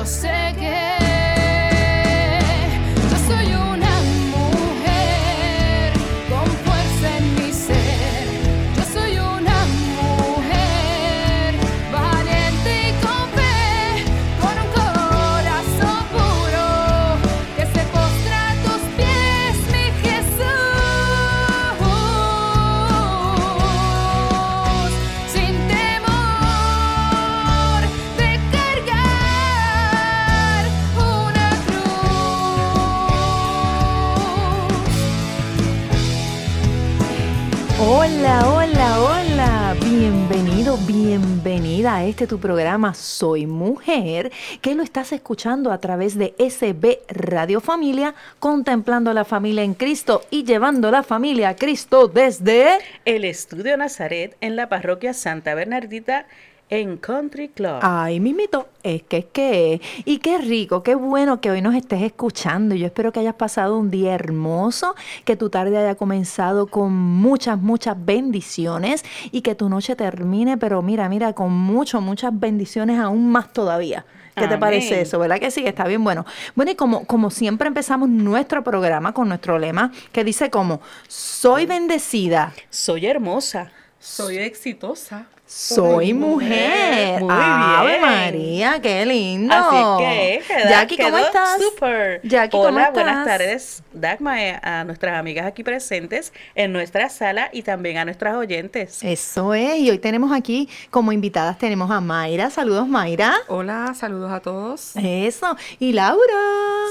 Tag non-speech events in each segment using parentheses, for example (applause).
yo sé que Hola, hola, hola. Bienvenido, bienvenida a este tu programa Soy Mujer, que lo estás escuchando a través de SB Radio Familia, contemplando la familia en Cristo y llevando la familia a Cristo desde... El Estudio Nazaret en la parroquia Santa Bernardita en Country Club. Ay, mimito, es que es que y qué rico, qué bueno que hoy nos estés escuchando. Yo espero que hayas pasado un día hermoso, que tu tarde haya comenzado con muchas, muchas bendiciones y que tu noche termine, pero mira, mira, con mucho, muchas bendiciones aún más todavía. ¿Qué te Amén. parece eso? ¿Verdad que sí? Está bien bueno. Bueno, y como, como siempre empezamos nuestro programa con nuestro lema que dice como, soy bendecida, Soy hermosa. Soy exitosa. Soy mujer. Muy Ave bien. María, qué lindo. Así que, queda- Jackie, ¿cómo quedó estás? Súper. Jackie, ¿cómo Hola, buenas estás? tardes, Dagma, eh, a nuestras amigas aquí presentes en nuestra sala y también a nuestras oyentes. Eso es, y hoy tenemos aquí como invitadas tenemos a Mayra. Saludos, Mayra. Hola, saludos a todos. Eso. Y Laura.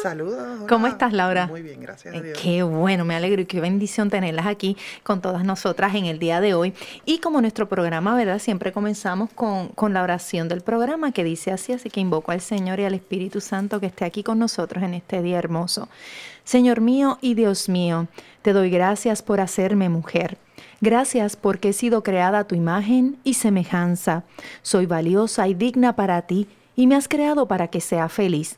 Saludos. ¿Cómo estás, Laura? Muy bien, gracias a Eh, Dios. Qué bueno, me alegro y qué bendición tenerlas aquí con todas nosotras en el día de hoy. Y como nuestro programa, ¿verdad? Siempre comenzamos con, con la oración del programa que dice así, así que invoco al Señor y al Espíritu Santo que esté aquí con nosotros en este día hermoso. Señor mío y Dios mío, te doy gracias por hacerme mujer. Gracias porque he sido creada a tu imagen y semejanza. Soy valiosa y digna para ti y me has creado para que sea feliz.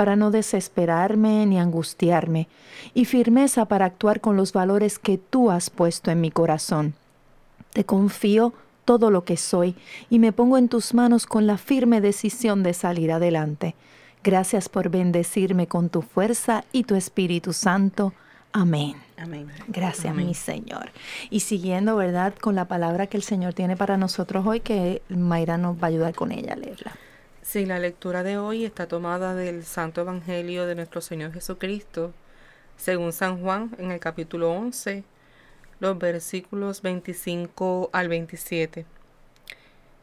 para no desesperarme ni angustiarme, y firmeza para actuar con los valores que tú has puesto en mi corazón. Te confío todo lo que soy y me pongo en tus manos con la firme decisión de salir adelante. Gracias por bendecirme con tu fuerza y tu Espíritu Santo. Amén. Amén. Gracias, mi Señor. Y siguiendo, ¿verdad?, con la palabra que el Señor tiene para nosotros hoy, que Mayra nos va a ayudar con ella a leerla. Sí, la lectura de hoy está tomada del Santo Evangelio de nuestro Señor Jesucristo, según San Juan, en el capítulo 11, los versículos 25 al 27.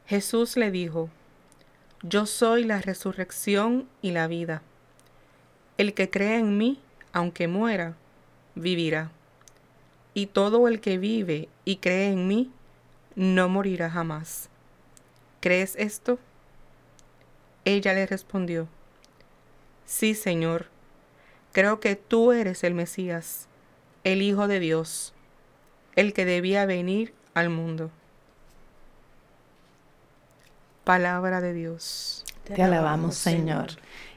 Jesús le dijo, Yo soy la resurrección y la vida. El que cree en mí, aunque muera, vivirá. Y todo el que vive y cree en mí, no morirá jamás. ¿Crees esto? Ella le respondió, Sí, Señor, creo que tú eres el Mesías, el Hijo de Dios, el que debía venir al mundo. Palabra de Dios. Te alabamos, Señor.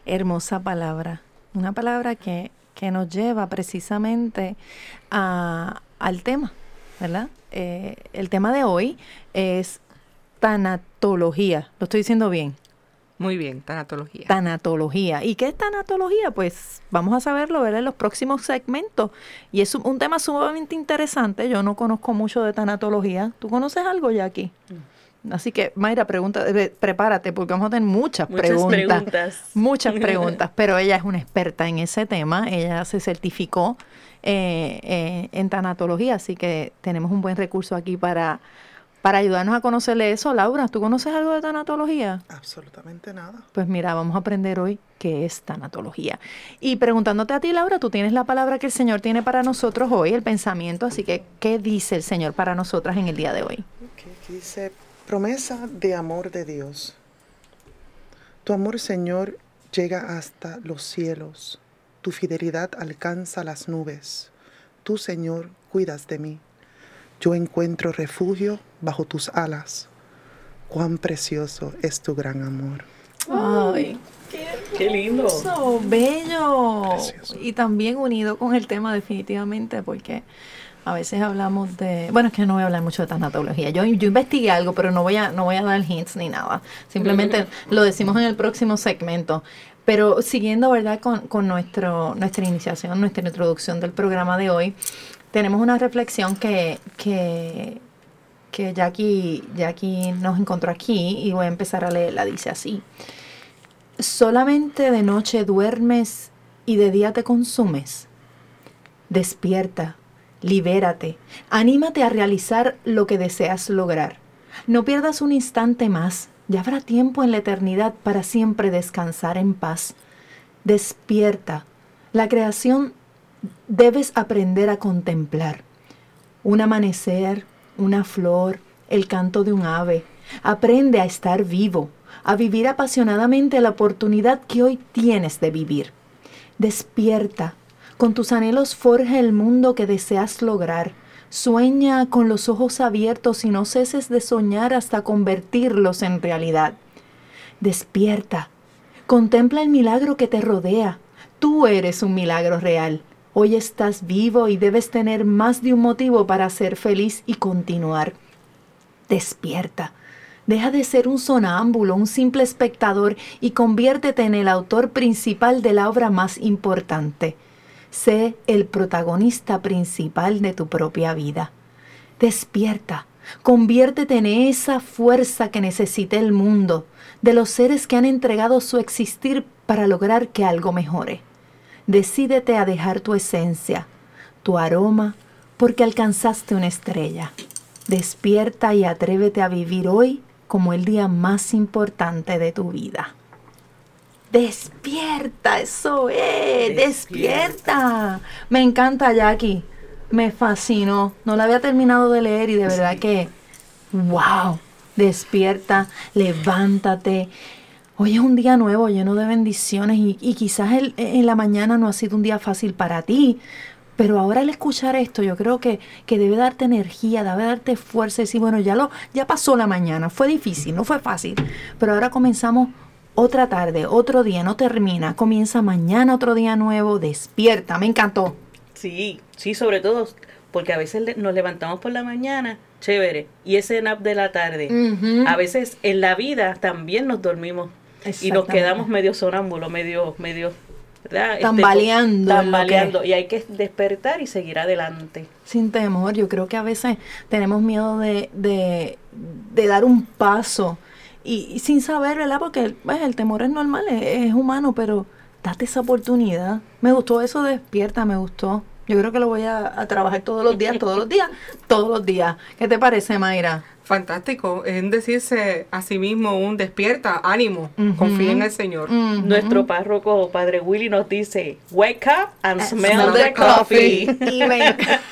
Hermosa palabra. Una palabra que, que nos lleva precisamente a- al tema, ¿verdad? Eh, el tema de hoy es tanatología. Lo estoy diciendo bien. Muy bien, tanatología. Tanatología. ¿Y qué es tanatología? Pues vamos a saberlo ¿verdad? en los próximos segmentos. Y es un, tema sumamente interesante. Yo no conozco mucho de tanatología. ¿Tú conoces algo, Jackie? Así que, Mayra, pregunta, eh, prepárate porque vamos a tener muchas, Muchas preguntas. preguntas. (laughs) Muchas preguntas, pero ella es una experta en ese tema. Ella se certificó eh, eh, en tanatología, así que tenemos un buen recurso aquí para, para ayudarnos a conocerle eso. Laura, ¿tú conoces algo de tanatología? Absolutamente nada. Pues mira, vamos a aprender hoy qué es tanatología. Y preguntándote a ti, Laura, tú tienes la palabra que el Señor tiene para nosotros hoy, el pensamiento, así que, ¿qué dice el Señor para nosotras en el día de hoy? Aquí dice, promesa de amor de Dios. Tu amor, Señor, llega hasta los cielos. Tu fidelidad alcanza las nubes. Tú, Señor, cuidas de mí. Yo encuentro refugio bajo tus alas. Cuán precioso es tu gran amor. Ay, Qué lindo. eso, bello. Precioso. Y también unido con el tema definitivamente, porque a veces hablamos de, bueno, es que no voy a hablar mucho de tanatología. Yo, yo investigué algo, pero no voy a, no voy a dar hints ni nada. Simplemente (laughs) lo decimos en el próximo segmento. Pero siguiendo, ¿verdad? Con, con nuestro, nuestra iniciación, nuestra introducción del programa de hoy, tenemos una reflexión que, que, que Jackie, Jackie nos encontró aquí y voy a empezar a leerla. Dice así. Solamente de noche duermes y de día te consumes. Despierta, libérate, anímate a realizar lo que deseas lograr. No pierdas un instante más, ya habrá tiempo en la eternidad para siempre descansar en paz. Despierta, la creación debes aprender a contemplar. Un amanecer, una flor, el canto de un ave. Aprende a estar vivo, a vivir apasionadamente la oportunidad que hoy tienes de vivir. Despierta, con tus anhelos forja el mundo que deseas lograr. Sueña con los ojos abiertos y no ceses de soñar hasta convertirlos en realidad. Despierta, contempla el milagro que te rodea. Tú eres un milagro real. Hoy estás vivo y debes tener más de un motivo para ser feliz y continuar. Despierta. Deja de ser un sonámbulo, un simple espectador y conviértete en el autor principal de la obra más importante. Sé el protagonista principal de tu propia vida. Despierta, conviértete en esa fuerza que necesita el mundo, de los seres que han entregado su existir para lograr que algo mejore. Decídete a dejar tu esencia, tu aroma, porque alcanzaste una estrella. Despierta y atrévete a vivir hoy como el día más importante de tu vida. Despierta, eso es, despierta. Me encanta Jackie, me fascinó. No la había terminado de leer y de verdad que, wow, despierta, levántate. Hoy es un día nuevo, lleno de bendiciones y, y quizás el- en la mañana no ha sido un día fácil para ti, pero ahora al escuchar esto, yo creo que, que debe darte energía, debe darte fuerza y decir, bueno, ya, lo, ya pasó la mañana, fue difícil, no fue fácil, pero ahora comenzamos otra tarde, otro día, no termina, comienza mañana otro día nuevo, despierta, me encantó. Sí, sí, sobre todo porque a veces nos levantamos por la mañana, chévere, y ese nap de la tarde. A veces en la vida también nos dormimos y nos quedamos medio sonámbulos, medio, medio, ¿verdad? Este, Tambaleando que- tambaleando. Y hay que despertar y seguir adelante. Sin temor, yo creo que a veces tenemos miedo de, de, de dar un paso y, y sin saber, ¿verdad? Porque pues, el temor es normal, es, es humano, pero date esa oportunidad. Me gustó eso de despierta, me gustó. Yo creo que lo voy a, a trabajar todos los días, todos los días, todos los días. ¿Qué te parece, Mayra? Fantástico. Es decirse a sí mismo un despierta, ánimo, confía en el Señor. Nuestro párroco, Padre Willy, nos dice, wake up and smell, Smell the the coffee. Y, me encanta.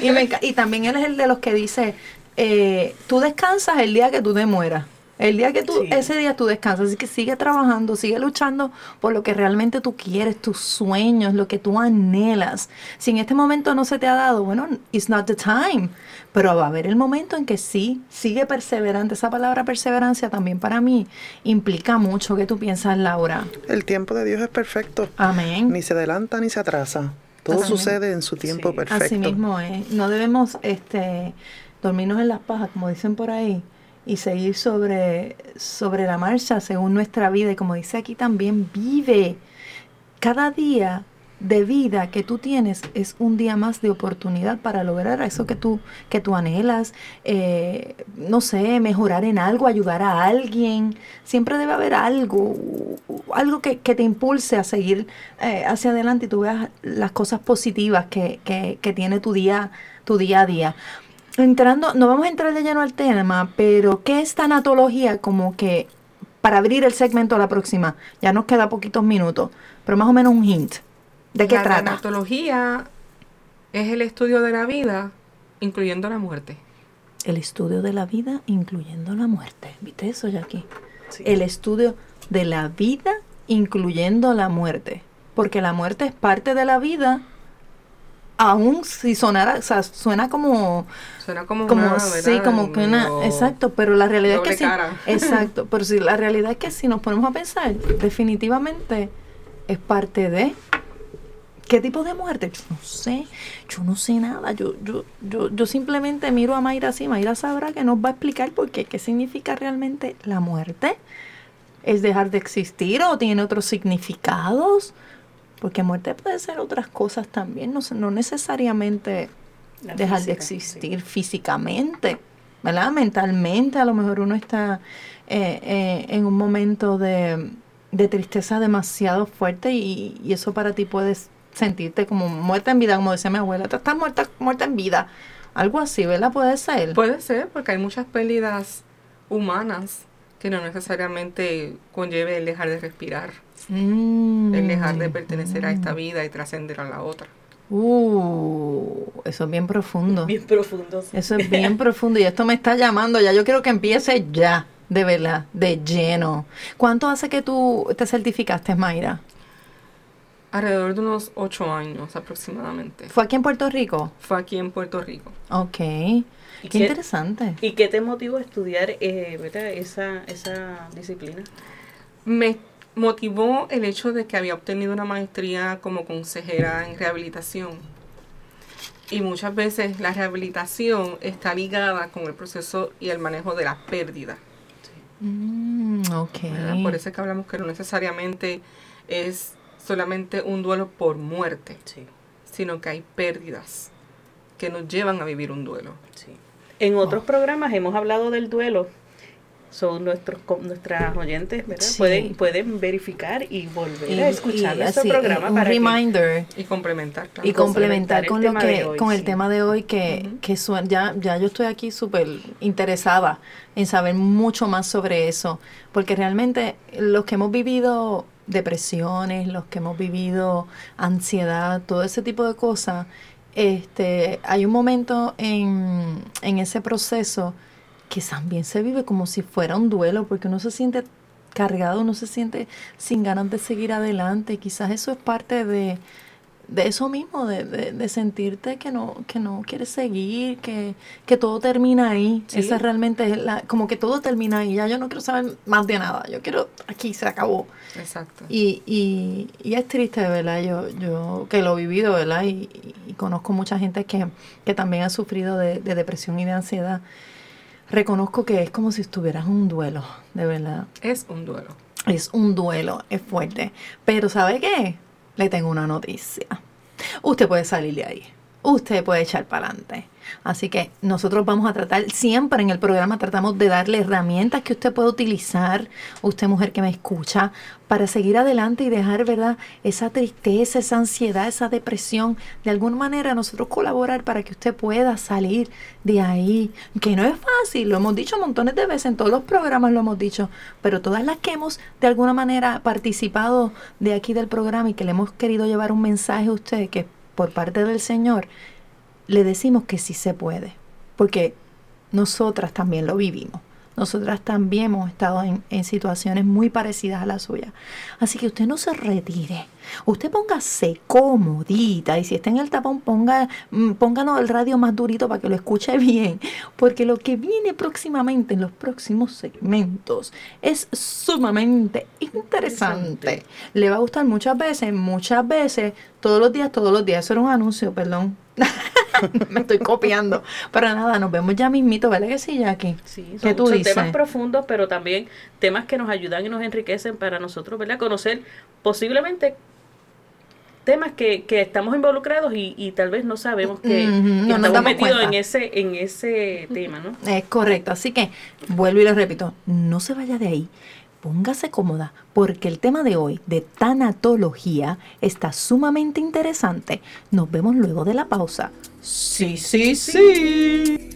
(laughs) y, me enca- y también él es el de los que dice, eh, tú descansas el día que tú te mueras. El día que tú, Sí. ese día tú descansas, así que sigue trabajando, sigue luchando por lo que realmente tú quieres, tus sueños, lo que tú anhelas. Si en este momento no se te ha dado, bueno, it's not the time. Pero va a haber el momento en que sí, sigue perseverante. Esa palabra perseverancia también para mí implica mucho. ¿Qué tú piensas, Laura? El tiempo de Dios es perfecto. Amén. Ni se adelanta ni se atrasa. Todo Así mismo. sucede en su tiempo Sí. perfecto. Así mismo es. No debemos este, dormirnos en las pajas, como dicen por ahí, y seguir sobre, sobre la marcha según nuestra vida. Y como dice aquí también, vive. Cada día de vida que tú tienes es un día más de oportunidad para lograr eso que tú, que tú anhelas. eh, no sé, mejorar en algo, ayudar a alguien. Siempre debe haber algo, algo que, que te impulse a seguir eh, hacia adelante y tú veas las cosas positivas que, que, que tiene tu día, tu día a día. Entrando, no vamos a entrar de lleno al tema, pero ¿qué es tanatología? Como que para abrir el segmento a la próxima, ya nos queda poquitos minutos, pero más o menos un hint. ¿De qué la trata? tanatología es el estudio de la vida, incluyendo la muerte. El estudio de la vida, incluyendo la muerte. ¿Viste eso, Jackie? Sí. El estudio de la vida, incluyendo la muerte. porque la muerte es parte de la vida, aún si sonara, o sea, suena como Suena como, como una, sí, como que una, Medio exacto, pero la realidad es que sí, cara. (laughs) exacto, pero si la realidad es que si nos ponemos a pensar, definitivamente es parte de ¿Qué tipo de muerte? Yo no sé, yo no sé nada, yo, yo, yo, yo simplemente miro a Mayra así, Mayra sabrá que nos va a explicar por qué, qué significa realmente la muerte. ¿Es dejar de existir o tiene otros significados? Porque muerte puede ser otras cosas también, no, no necesariamente La dejar de sí. existir físicamente, ¿verdad? Mentalmente a lo mejor uno está eh, eh, en un momento de, de tristeza demasiado fuerte y, y eso para ti puedes sentirte como muerta en vida, como decía mi abuela, tú estás muerta, muerta en vida, algo así, ¿verdad? Puede ser. Puede ser, porque hay muchas pérdidas humanas que no necesariamente conlleve el dejar de respirar, Mm. el dejar de pertenecer a esta vida y trascender a la otra. Uh, eso es bien profundo. Bien profundo. sí. Eso es bien profundo y esto me está llamando ya. Yo quiero que empiece ya, de verdad, de lleno. ¿Cuánto hace que tú te certificaste, Mayra? Alrededor de unos ocho años aproximadamente. ¿Fue aquí en Puerto Rico? Fue aquí en Puerto Rico. Ok. Qué qué- interesante. ¿Y qué te motivó a estudiar eh, ¿verdad? Esa, esa disciplina? Me motivó el hecho de que había obtenido una maestría como consejera en rehabilitación. Y muchas veces la rehabilitación está ligada con el proceso y el manejo de la pérdida. Mm, ok. ¿verdad? Por eso es que hablamos que no necesariamente es solamente un duelo por muerte, Sí, sino que hay pérdidas que nos llevan a vivir un duelo. sí. En otros Oh. programas hemos hablado del duelo. Son nuestros nuestras oyentes, ¿verdad? Sí. Pueden, pueden verificar y volver Y- a escuchar nuestro así, programa un para que-. Y complementar. claro. Y complementar complementar con lo que hoy, con el tema de hoy que, que ya, ya yo estoy aquí súper interesada en saber mucho más sobre eso, porque realmente los que hemos vivido depresiones, los que hemos vivido ansiedad, todo ese tipo de cosas, este, hay un momento en, en ese proceso que también se vive como si fuera un duelo, porque uno se siente cargado, uno se siente sin ganas de seguir adelante. Quizás eso es parte de, de eso mismo, de, de, de sentirte que no, que no quieres seguir, que, que todo termina ahí. Sí. Esa realmente es la, como que todo termina ahí. Ya yo no quiero saber más de nada. Yo quiero, aquí se acabó. Exacto. Y, y, y es triste, ¿verdad? Yo, yo que lo he vivido, ¿verdad? Y, y conozco mucha gente que, que también ha sufrido de, de depresión y de ansiedad. Reconozco que es como si estuvieras en un duelo, de verdad. Es un duelo. Es un duelo, es fuerte. Pero ¿sabe qué? Le tengo una noticia. Usted puede salir de ahí. Usted puede echar para adelante. Así que nosotros vamos a tratar, siempre en el programa tratamos de darle herramientas que usted puede utilizar, usted mujer que me escucha, para seguir adelante y dejar, ¿verdad? Esa tristeza, esa ansiedad, esa depresión, de alguna manera nosotros colaborar para que usted pueda salir de ahí. Que no es fácil, lo hemos dicho montones de veces, en todos los programas lo hemos dicho, pero todas las que hemos de alguna manera participado de aquí del programa y que le hemos querido llevar un mensaje a usted que por parte del Señor, le decimos que sí se puede, porque nosotras también lo vivimos. Nosotras también hemos estado en, en situaciones muy parecidas a la suya. Así que usted no se retire. Usted póngase comodita y si está en el tapón, ponga, mm, pónganos el radio más durito para que lo escuche (laughs) bien. Porque lo que viene próximamente en los próximos segmentos es sumamente interesante. Le va a gustar muchas veces, muchas veces, todos los días, todos los días. Eso era un anuncio, perdón. (laughs) Me estoy copiando. Pero nada, nos vemos ya mismito, ¿verdad que sí, Jackie? Sí, ¿Qué son, tú son dices? temas profundos, pero también temas que nos ayudan y nos enriquecen para nosotros, ¿verdad? Conocer posiblemente temas que, que estamos involucrados y, y tal vez no sabemos que, Ujú, que no estamos metidos en ese, en ese tema, ¿no? Es correcto. Así que vuelvo y le repito, no se vaya de ahí. Póngase cómoda porque el tema de hoy de tanatología está sumamente interesante. Nos vemos luego de la pausa. Sí, sí, sí.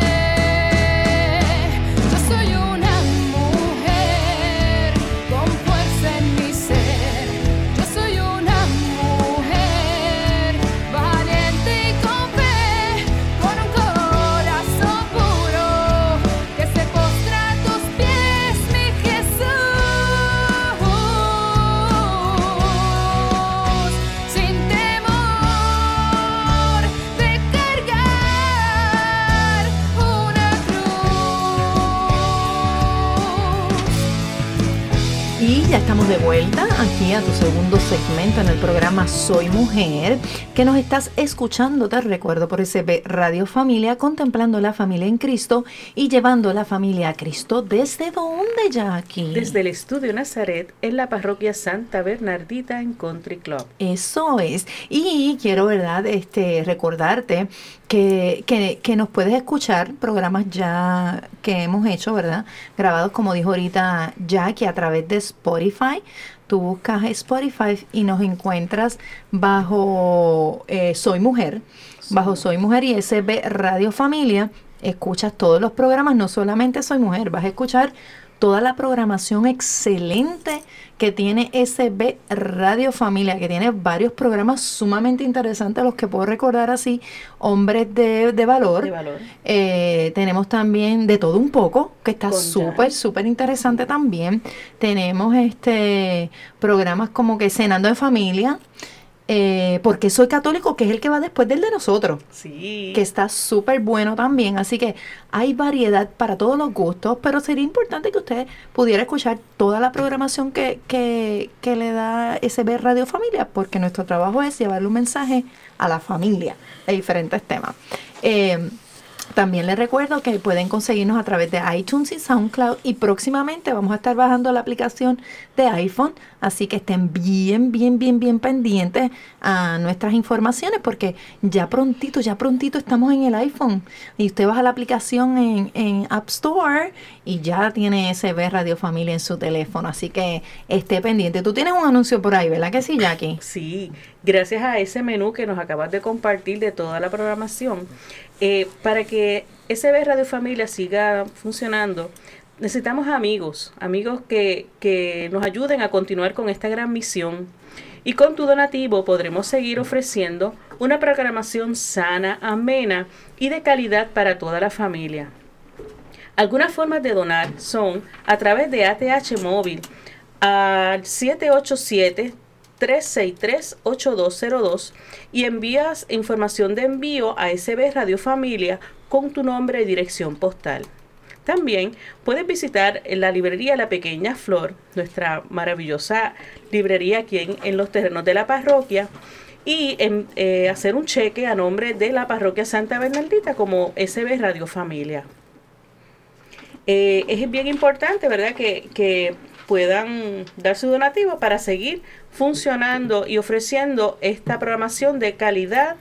De vuelta aquí a tu segundo segmento en el programa Soy Mujer, que nos estás escuchando, te recuerdo, por SB Radio Familia, contemplando la familia en Cristo y llevando la familia a Cristo. ¿Desde dónde, Jackie? Desde el estudio Nazaret en la parroquia Santa Bernardita en Country Club. Eso es. Y quiero, ¿verdad? Este, recordarte que, que, que nos puedes escuchar programas ya que hemos hecho, ¿verdad? Grabados, como dijo ahorita Jackie, a través de Spotify. Tú buscas Spotify y nos encuentras bajo eh, Soy Mujer, bajo Soy Mujer y SB Radio Familia. Escuchas todos los programas, no solamente Soy Mujer, vas a escuchar toda la programación excelente que tiene SB Radio Familia, que tiene varios programas sumamente interesantes, los que puedo recordar así, Hombres de, de Valor. De valor. Eh, tenemos también de todo un poco, que está súper, súper interesante también. Tenemos este programas como que Cenando en Familia, eh, porque soy católico, que es el que va después del de nosotros Sí. que está súper bueno también. Así que hay variedad para todos los gustos, pero sería importante que usted pudiera escuchar toda la programación que, que, que le da SB Radio Familia, porque nuestro trabajo es llevarle un mensaje a la familia de diferentes temas. Eh, también les recuerdo que pueden conseguirnos a través de iTunes y SoundCloud y próximamente vamos a estar bajando la aplicación de iPhone, así que estén bien, bien, bien, bien pendientes a nuestras informaciones porque ya prontito, ya prontito estamos en el iPhone y usted baja la aplicación en, en App Store y ya tiene SB Radio Familia en su teléfono, así que esté pendiente. Tú tienes un anuncio por ahí, ¿verdad que sí, Jackie? Sí, gracias a ese menú que nos acabas de compartir de toda la programación, eh, para que SB Radio Familia siga funcionando, necesitamos amigos, amigos que, que nos ayuden a continuar con esta gran misión. Y con tu donativo podremos seguir ofreciendo una programación sana, amena y de calidad para toda la familia. Algunas formas de donar son a través de ATH móvil al 787-363-8202 y envías información de envío a SB Radio Familia con tu nombre y dirección postal. También puedes visitar la librería La Pequeña Flor, nuestra maravillosa librería aquí en, los terrenos de la parroquia, y eh, hacer un cheque a nombre de la parroquia Santa Bernardita como SB Radio Familia. Eh, es bien importante, ¿verdad?, que, que puedan dar su donativo para seguir funcionando y ofreciendo esta programación de calidad,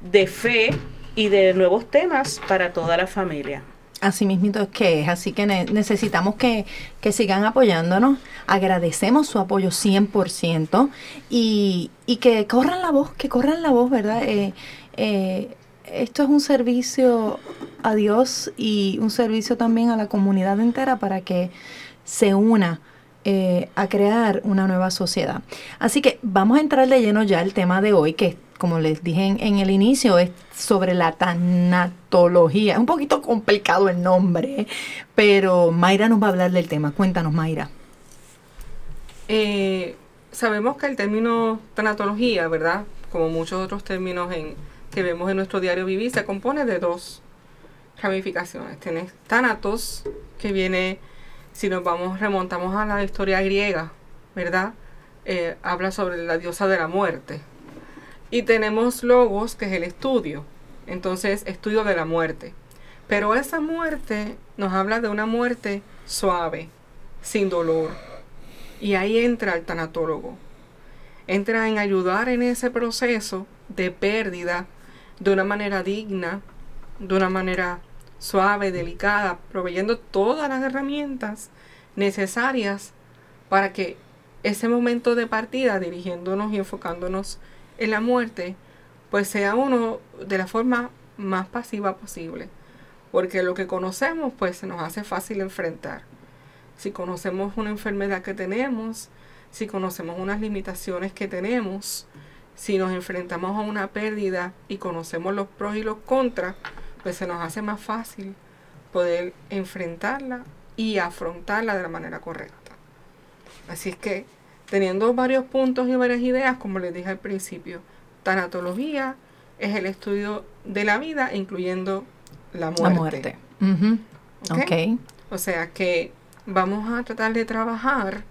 de fe y de nuevos temas para toda la familia. Así mismito es que es, así que ne- necesitamos que, que sigan apoyándonos. Agradecemos su apoyo 100% y, y que corran la voz, que corran la voz, ¿verdad? Eh, eh, esto es un servicio a Dios y un servicio también a la comunidad entera para que se una eh, a crear una nueva sociedad. Así que vamos a entrar de lleno ya al tema de hoy, que como les dije en, el inicio, es sobre la tanatología. Es un poquito complicado el nombre, pero Mayra nos va a hablar del tema. Cuéntanos, Mayra. Eh, sabemos que el término tanatología, ¿verdad? Como muchos otros términos en, que vemos en nuestro diario vivir, se compone de dos ramificaciones. Tienes Thanatos, que viene, si nos vamos, remontamos a la historia griega, ¿verdad? Eh, habla sobre la diosa de la muerte. Y tenemos Logos, que es el estudio. Entonces, estudio de la muerte. Pero esa muerte nos habla de una muerte suave, sin dolor. Y ahí entra el tanatólogo. Entra en ayudar en ese proceso de pérdida de una manera digna, de una manera suave, delicada, proveyendo todas las herramientas necesarias para que ese momento de partida, dirigiéndonos y enfocándonos en la muerte, pues sea uno de la forma más pasiva posible. Porque lo que conocemos, pues se nos hace fácil enfrentar. Si conocemos una enfermedad que tenemos, si conocemos unas limitaciones que tenemos, si nos enfrentamos a una pérdida y conocemos los pros y los contras, pues se nos hace más fácil poder enfrentarla y afrontarla de la manera correcta. Así es que teniendo varios puntos y varias ideas, como les dije al principio, tanatología es el estudio de la vida, incluyendo la muerte. La muerte. Ujú. ¿Ok? ok. O sea que vamos a tratar de trabajar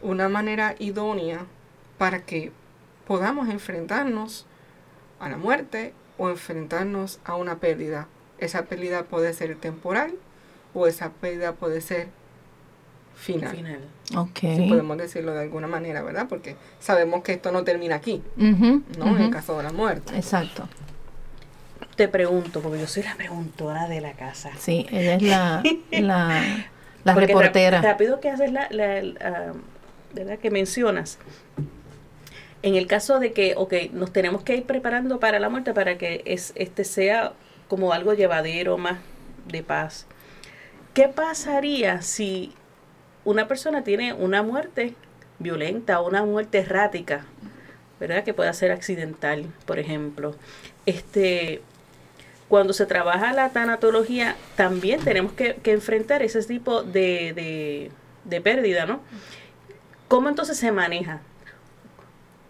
una manera idónea para que podamos enfrentarnos a la muerte o enfrentarnos a una pérdida. Esa pérdida puede ser temporal o esa pérdida puede ser final. Final. Ok. Si podemos decirlo de alguna manera, ¿verdad? Porque sabemos que esto no termina aquí, ¿no? En el caso de la muerte. Exacto. Te pregunto, porque yo soy la preguntora de la casa. Sí, ella es la, (laughs) la, la reportera. rápido que haces la, la- el, ah, ¿verdad? que mencionas. En el caso de que, ok, nos tenemos que ir preparando para la muerte para que es, este sea como algo llevadero, más de paz. ¿Qué pasaría si una persona tiene una muerte violenta una muerte errática? ¿Verdad? Que pueda ser accidental, por ejemplo. Este, cuando se trabaja la tanatología, también tenemos que, que enfrentar ese tipo de, de, de pérdida, ¿no? ¿Cómo entonces se maneja?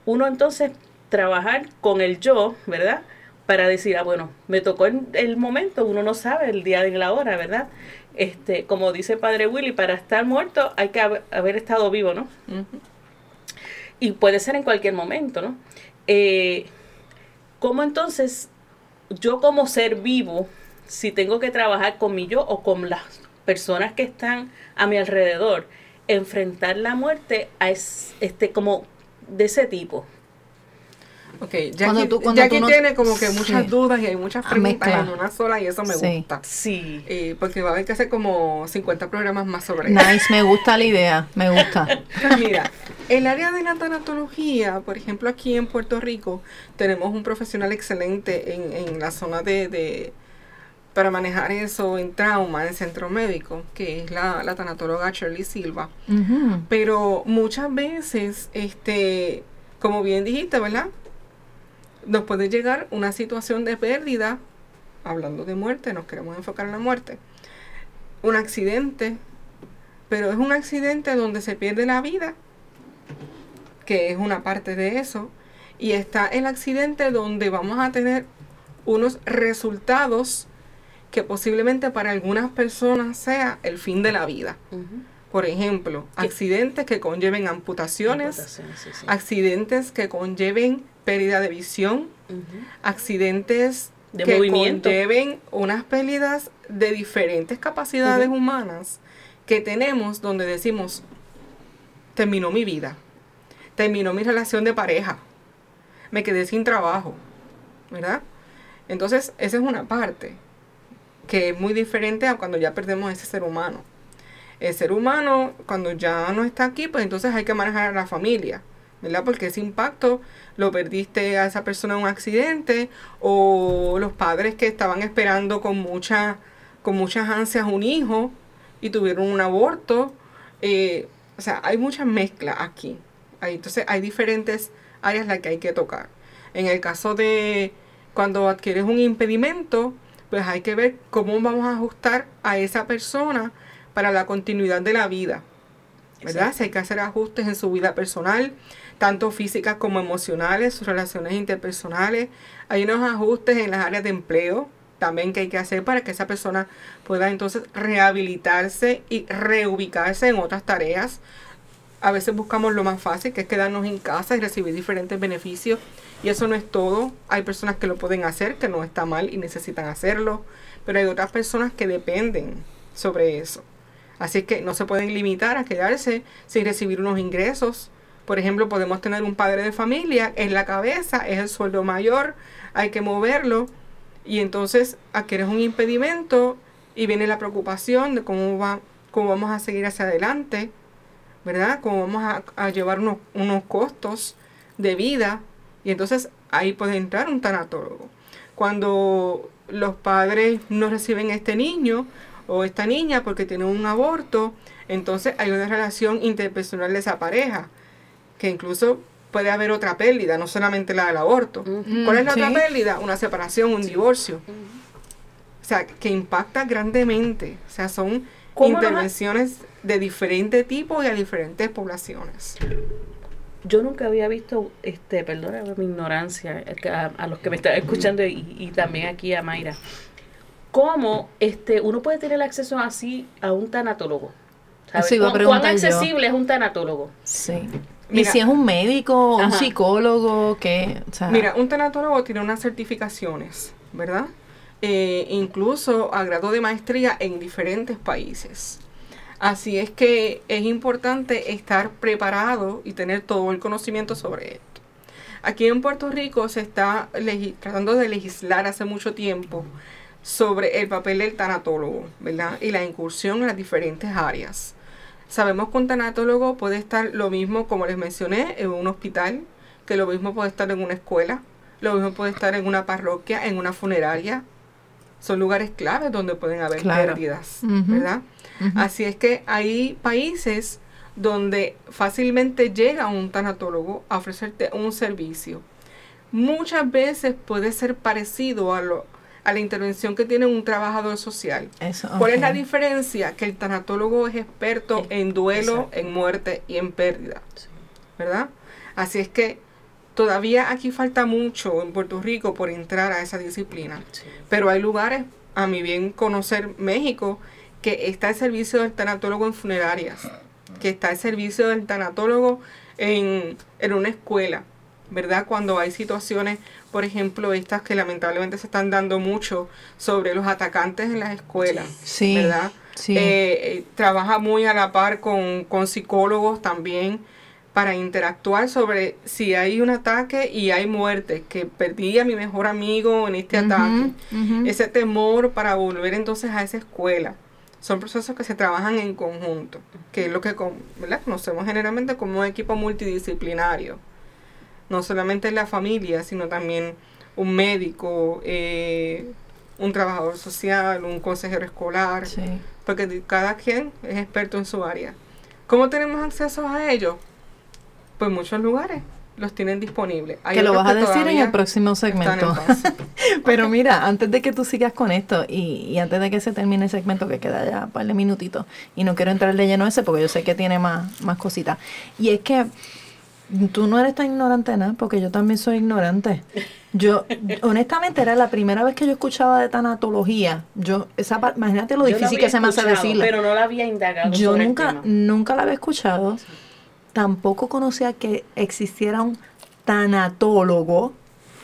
Uno entonces trabajar con el yo, ¿verdad? Para decir, ah, bueno, me tocó el, el momento, uno no sabe el día de la hora, ¿verdad? Este, como dice Padre Willy, para estar muerto hay que haber, haber estado vivo, ¿no? Y puede ser en cualquier momento, ¿no? Eh, ¿Cómo entonces yo como ser vivo, si tengo que trabajar con mi yo o con las personas que están a mi alrededor, enfrentar la muerte a es- este como de ese tipo? Ok, ya Cuando aquí, tú- cuando Jackie tú no- tiene como que muchas Sí. dudas y hay muchas preguntas mezcla. en una sola y eso me Sí. gusta. Sí. Eh, porque va a haber que hacer como 50 programas más sobre eso. Nice, me gusta la idea, me gusta. Pues (laughs) mira, el área de la tanatología, por ejemplo, aquí en Puerto Rico, tenemos un profesional excelente en, en la zona de, de- para manejar eso en trauma, en centro médico, que es la, la tanatóloga Shirley Silva. Pero muchas veces, este, como bien dijiste, ¿verdad? Nos puede llegar una situación de pérdida, hablando de muerte, nos queremos enfocar en la muerte. Un accidente, pero es un accidente donde se pierde la vida, que es una parte de eso, y está el accidente donde vamos a tener unos resultados que posiblemente para algunas personas sea el fin de la vida. Por ejemplo, ¿Qué? accidentes que conlleven amputaciones, Amputaciones, sí, sí. accidentes que conlleven pérdida de visión, accidentes De que movimiento. conlleven unas pérdidas de diferentes capacidades humanas que tenemos donde decimos, terminó mi vida, terminó mi relación de pareja, me quedé sin trabajo, ¿verdad? Entonces, esa es una parte que es muy diferente a cuando ya perdemos ese ser humano. El ser humano, cuando ya no está aquí, pues entonces hay que manejar a la familia, ¿verdad? Porque ese impacto lo perdiste a esa persona en un accidente o los padres que estaban esperando con, mucha, con muchas ansias un hijo y tuvieron un aborto. eh, o sea, hay mucha mezcla aquí. Entonces hay diferentes áreas las que hay que tocar. En el caso de cuando adquieres un impedimento, pues hay que ver cómo vamos a ajustar a esa persona para la continuidad de la vida. ¿Verdad? Si hay que hacer ajustes en su vida personal, tanto físicas como emocionales, sus relaciones interpersonales. Hay unos ajustes en las áreas de empleo también que hay que hacer para que esa persona pueda entonces rehabilitarse y reubicarse en otras tareas. A veces buscamos lo más fácil, que es quedarnos en casa y recibir diferentes beneficios. Y eso no es todo. Hay personas que lo pueden hacer, que no está mal y necesitan hacerlo. Pero hay otras personas que dependen sobre eso. Así que no se pueden limitar a quedarse sin recibir unos ingresos. Por ejemplo, podemos tener un padre de familia en la cabeza, es el sueldo mayor, hay que moverlo. Y entonces adquieres un impedimento y viene la preocupación de cómo, va, cómo vamos a seguir hacia adelante, ¿verdad? Cómo vamos a, a llevar unos, unos costos de vida. Y entonces ahí puede entrar un tanatólogo. Cuando los padres no reciben a este niño o esta niña porque tienen un aborto, entonces hay una relación interpersonal de esa pareja, que incluso puede haber otra pérdida, no solamente la del aborto. ¿Cuál es la otra pérdida? Una separación, un divorcio. O sea, que impacta grandemente. O sea, son ¿Cómo nos ha- intervenciones de diferente tipo y a diferentes poblaciones. Yo nunca había visto, este, perdóname mi ignorancia, eh, a, a los que me están escuchando y, y también aquí a Mayra, cómo este, uno puede tener acceso así a un tanatólogo. ¿Sabes? Eso iba a ¿Cuán, cuán preguntar yo. accesible es un tanatólogo? Sí. y Mira. si es un médico, un psicólogo, que, o sea, Mira, un tanatólogo tiene unas certificaciones, ¿verdad? Eh, incluso a grado de maestría en diferentes países. Así es que es importante estar preparado y tener todo el conocimiento sobre esto. Aquí en Puerto Rico se está tratando de legislar hace mucho tiempo sobre el papel del tanatólogo, ¿verdad? Y la incursión en las diferentes áreas. Sabemos que un tanatólogo puede estar lo mismo, como les mencioné, en un hospital, que lo mismo puede estar en una escuela, lo mismo puede estar en una parroquia, en una funeraria. Son lugares claves donde pueden haber Claro. pérdidas. ¿verdad? Así es que hay países donde fácilmente llega un tanatólogo a ofrecerte un servicio. Muchas veces puede ser parecido a, lo, a la intervención que tiene un trabajador social. eso, ¿Cuál es la diferencia? Que el tanatólogo es experto en duelo, Exacto. en muerte y en pérdida. ¿Verdad? Así es que todavía aquí falta mucho en Puerto Rico por entrar a esa disciplina. Pero hay lugares, a mi bien conocer México, que está el servicio del tanatólogo en funerarias, que está el servicio del tanatólogo en, en una escuela, ¿verdad? Cuando hay situaciones, por ejemplo, estas que lamentablemente se están dando mucho sobre los atacantes en las escuelas, Sí, ¿verdad? sí. Eh, eh, trabaja muy a la par con, con psicólogos también para interactuar sobre si hay un ataque y hay muerte, que perdí a mi mejor amigo en este ataque. Ese temor para volver entonces a esa escuela. Son procesos que se trabajan en conjunto, que es lo que conocemos generalmente como un equipo multidisciplinario. No solamente la familia, sino también un médico, eh, un trabajador social, un consejero escolar, Sí. porque cada quien es experto en su área. ¿Cómo tenemos acceso a ellos? Pues muchos lugares los tienen disponibles. Hay que lo vas a decir en el próximo segmento. (laughs) Pero mira, antes de que tú sigas con esto y, y antes de que se termine el segmento, que queda ya un par de minutitos, y no quiero entrar de lleno a ese porque yo sé que tiene más, más cositas. Y es que tú no eres tan ignorante, nada, porque yo también soy ignorante. Yo, honestamente, era la primera vez que yo escuchaba de tanatología. Yo, esa, imagínate lo Yo difícil que se me hace decirla. Pero no la había indagado Yo sobre el nunca, tema. nunca la había escuchado. Tampoco conocía que existiera un tanatólogo.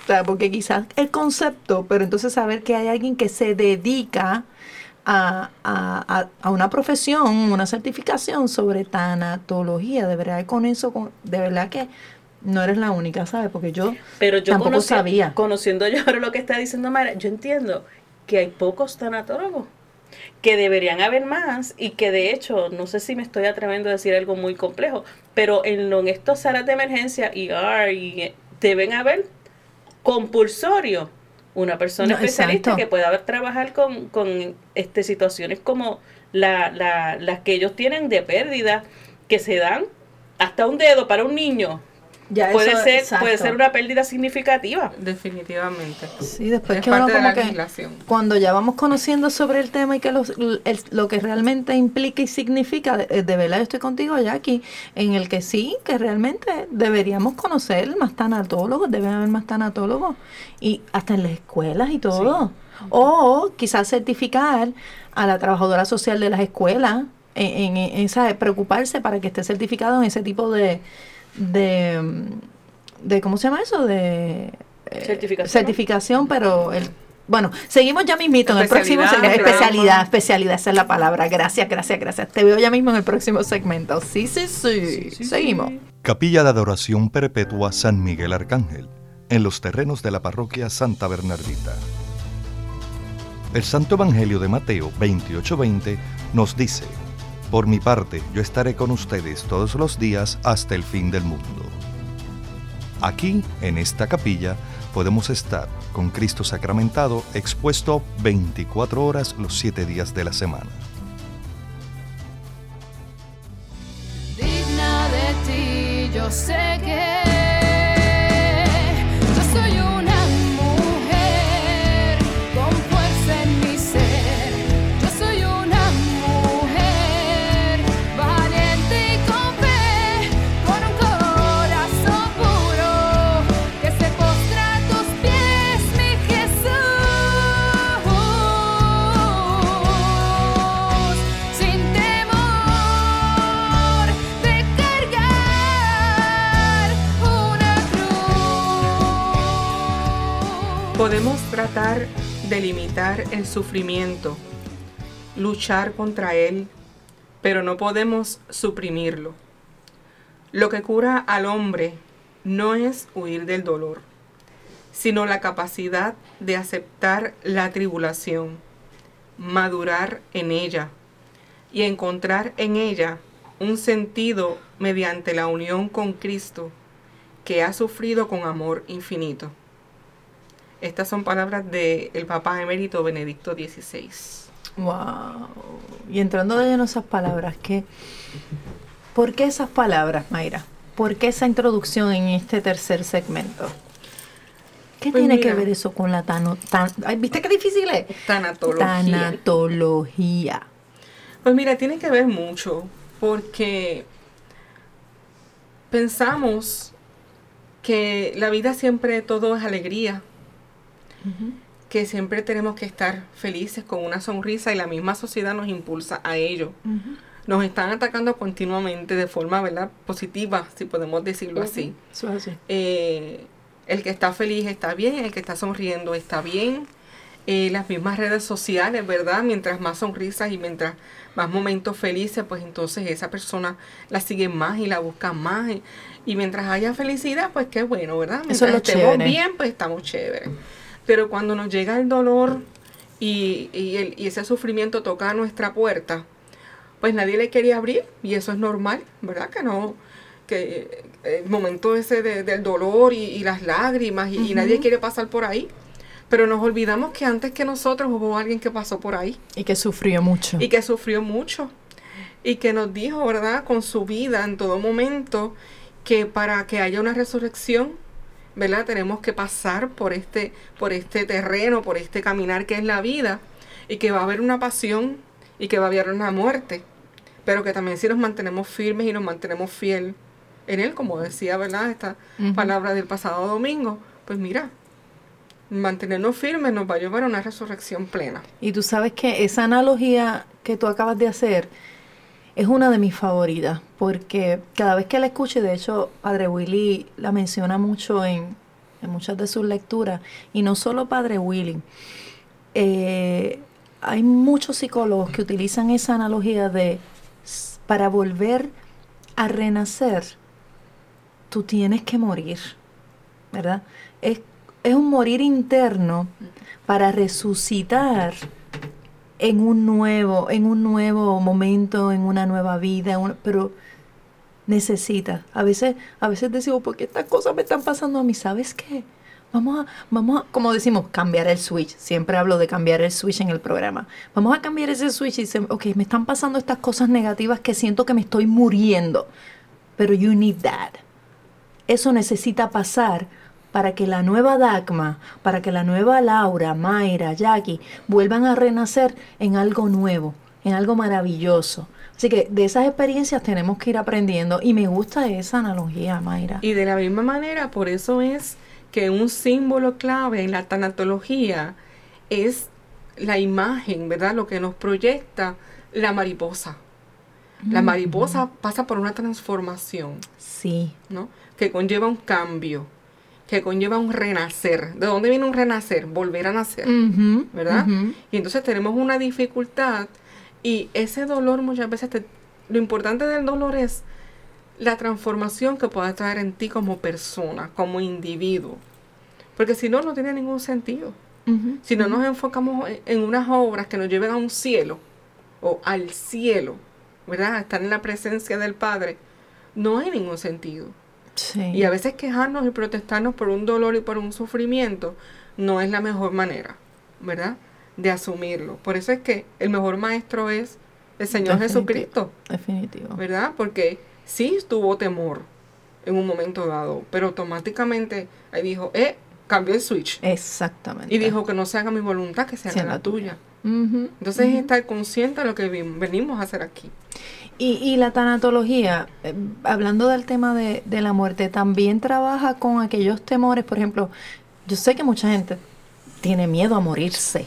O sea, porque quizás el concepto, pero entonces saber que hay alguien que se dedica a, a- a- una profesión, una certificación sobre tanatología. De verdad, con eso, con- de verdad que no eres la única, ¿sabes? Porque yo Pero yo tampoco sabía. conociendo yo ahora (laughs) lo que está diciendo Mara, yo entiendo que hay pocos tanatólogos, que deberían haber más y que de hecho, no sé si me estoy atreviendo a decir algo muy complejo, pero en, en estos salas de emergencia y, ER y deben haber compulsorio una persona No, especialista exacto. que pueda trabajar con, con este, situaciones como la, la- las que ellos tienen de pérdida que se dan hasta un dedo para un niño. Ya Puede eso- ser, exacto. puede ser una pérdida significativa. Definitivamente. Sí, después es que uno de la que legislación. cuando ya vamos conociendo sobre el tema y que los- el- lo que realmente implica y significa, de, de verdad yo estoy contigo Jackie, en el que sí, que realmente deberíamos conocer más tanatólogos, deben haber más tanatólogos y hasta en las escuelas y todo. O quizás certificar a la trabajadora social de las escuelas en, en, en esa preocuparse para que esté certificado en ese tipo de de, de ¿cómo se llama eso? de eh, Certificación. certificación, pero el bueno, seguimos ya mismito en el próximo Especialidad, segmento. Especialidad, especialidad, esa es la palabra. Gracias, gracias, gracias. Te veo ya mismo en el próximo segmento. Sí, sí, sí. Seguimos. Capilla de Adoración Perpetua San Miguel Arcángel, en los terrenos de la parroquia Santa Bernardita. El Santo Evangelio de Mateo 28:20 nos dice, Por mi parte, yo estaré con ustedes todos los días hasta el fin del mundo. Aquí, en esta capilla, podemos estar con Cristo sacramentado expuesto 24 horas los 7 días de la semana. El sufrimiento, luchar contra él, pero no podemos suprimirlo. Lo que cura al hombre no es huir del dolor, sino la capacidad de aceptar la tribulación, madurar en ella y encontrar en ella un sentido mediante la unión con Cristo que ha sufrido con amor infinito. Estas son palabras del Papa Emérito Benedicto XVI. Wow. Y entrando de lleno esas palabras, ¿qué, ¿por qué esas palabras, Mayra? ¿Por qué esa introducción en este tercer segmento? ¿Qué Pues tiene que ver eso con la tano, tan, ay, ¿Viste qué difícil es? Tanatología. Tanatología. Pues mira, tiene que ver mucho porque pensamos que la vida siempre todo es alegría, que siempre tenemos que estar felices con una sonrisa y la misma sociedad nos impulsa a ello. Nos están atacando continuamente de forma ¿verdad? positiva, si podemos decirlo así. Eh, el que está feliz está bien, el que está sonriendo está bien. Eh, las mismas redes sociales, ¿verdad? Mientras más sonrisas y mientras más momentos felices, pues entonces esa persona la sigue más y la busca más. Y, y mientras haya felicidad, pues qué bueno, ¿verdad? Mientras Eso es lo estemos chévere. bien, pues estamos chéveres. Pero cuando nos llega el dolor y, y el- y ese sufrimiento toca a nuestra puerta, pues nadie le quería abrir y eso es normal, ¿verdad? Que no, que eh, el momento ese de- del dolor y, y las lágrimas y, y nadie quiere pasar por ahí. Pero nos olvidamos que antes que nosotros hubo alguien que pasó por ahí Y que sufrió mucho. y que sufrió mucho y que nos dijo, ¿verdad? Con su vida en todo momento que para que haya una resurrección, ¿verdad? Tenemos que pasar por este por este terreno, por este caminar que es la vida y que va a haber una pasión y que va a haber una muerte, pero que también si nos mantenemos firmes y nos mantenemos fiel en él, como decía, ¿verdad? Esta palabra del pasado domingo, pues mira, mantenernos firmes nos va a llevar a una resurrección plena. Y tú sabes que esa analogía que tú acabas de hacer es una de mis favoritas, porque cada vez que la escucho, y de hecho Padre Willy la menciona mucho en, en muchas de sus lecturas, y no solo Padre Willy, eh, hay muchos psicólogos que utilizan esa analogía de para volver a renacer, tú tienes que morir, ¿verdad? Es, es un morir interno para resucitar en un nuevo, en un nuevo momento, en una nueva vida, pero necesitas. A veces, a veces decimos, ¿por qué estas cosas me están pasando a mí? ¿Sabes qué? Vamos a, vamos a, como decimos, cambiar el switch. Siempre hablo de cambiar el switch en el programa. Vamos a cambiar ese switch y decir, ok, me están pasando estas cosas negativas que siento que me estoy muriendo. Pero you need that. Eso necesita pasar para que la nueva Dagma, para que la nueva Laura, Mayra, Jackie vuelvan a renacer en algo nuevo, en algo maravilloso. Así que de esas experiencias tenemos que ir aprendiendo y me gusta esa analogía, Mayra. Y de la misma manera, por eso es que un símbolo clave en la tanatología es la imagen, ¿verdad? Lo que nos proyecta la mariposa. La mariposa pasa por una transformación, Sí, ¿no? Que conlleva un cambio, que conlleva un renacer. ¿De dónde viene un renacer? Volver a nacer. ¿verdad? Y entonces tenemos una dificultad y ese dolor muchas veces, te- lo importante del dolor es la transformación que pueda traer en ti como persona, como individuo. Porque si no, no tiene ningún sentido. Si no nos enfocamos en- en unas obras que nos lleven a un cielo o al cielo, ¿verdad? A estar en la presencia del Padre, no hay ningún sentido. Sí. Y a veces quejarnos y protestarnos por un dolor y por un sufrimiento no es la mejor manera, ¿verdad? De asumirlo. Por eso es que el mejor maestro es el Señor Definitivo. Jesucristo, Definitivo. ¿verdad? Porque sí tuvo temor en un momento dado, pero automáticamente ahí dijo, eh, cambió el switch. Exactamente. Y dijo que no se haga mi voluntad, que se haga Sea la la tuya. Entonces es estar consciente de lo que venimos a hacer aquí. Y, y la tanatología, eh, hablando del tema de, de la muerte, también trabaja con aquellos temores, por ejemplo, yo sé que mucha gente tiene miedo a morirse.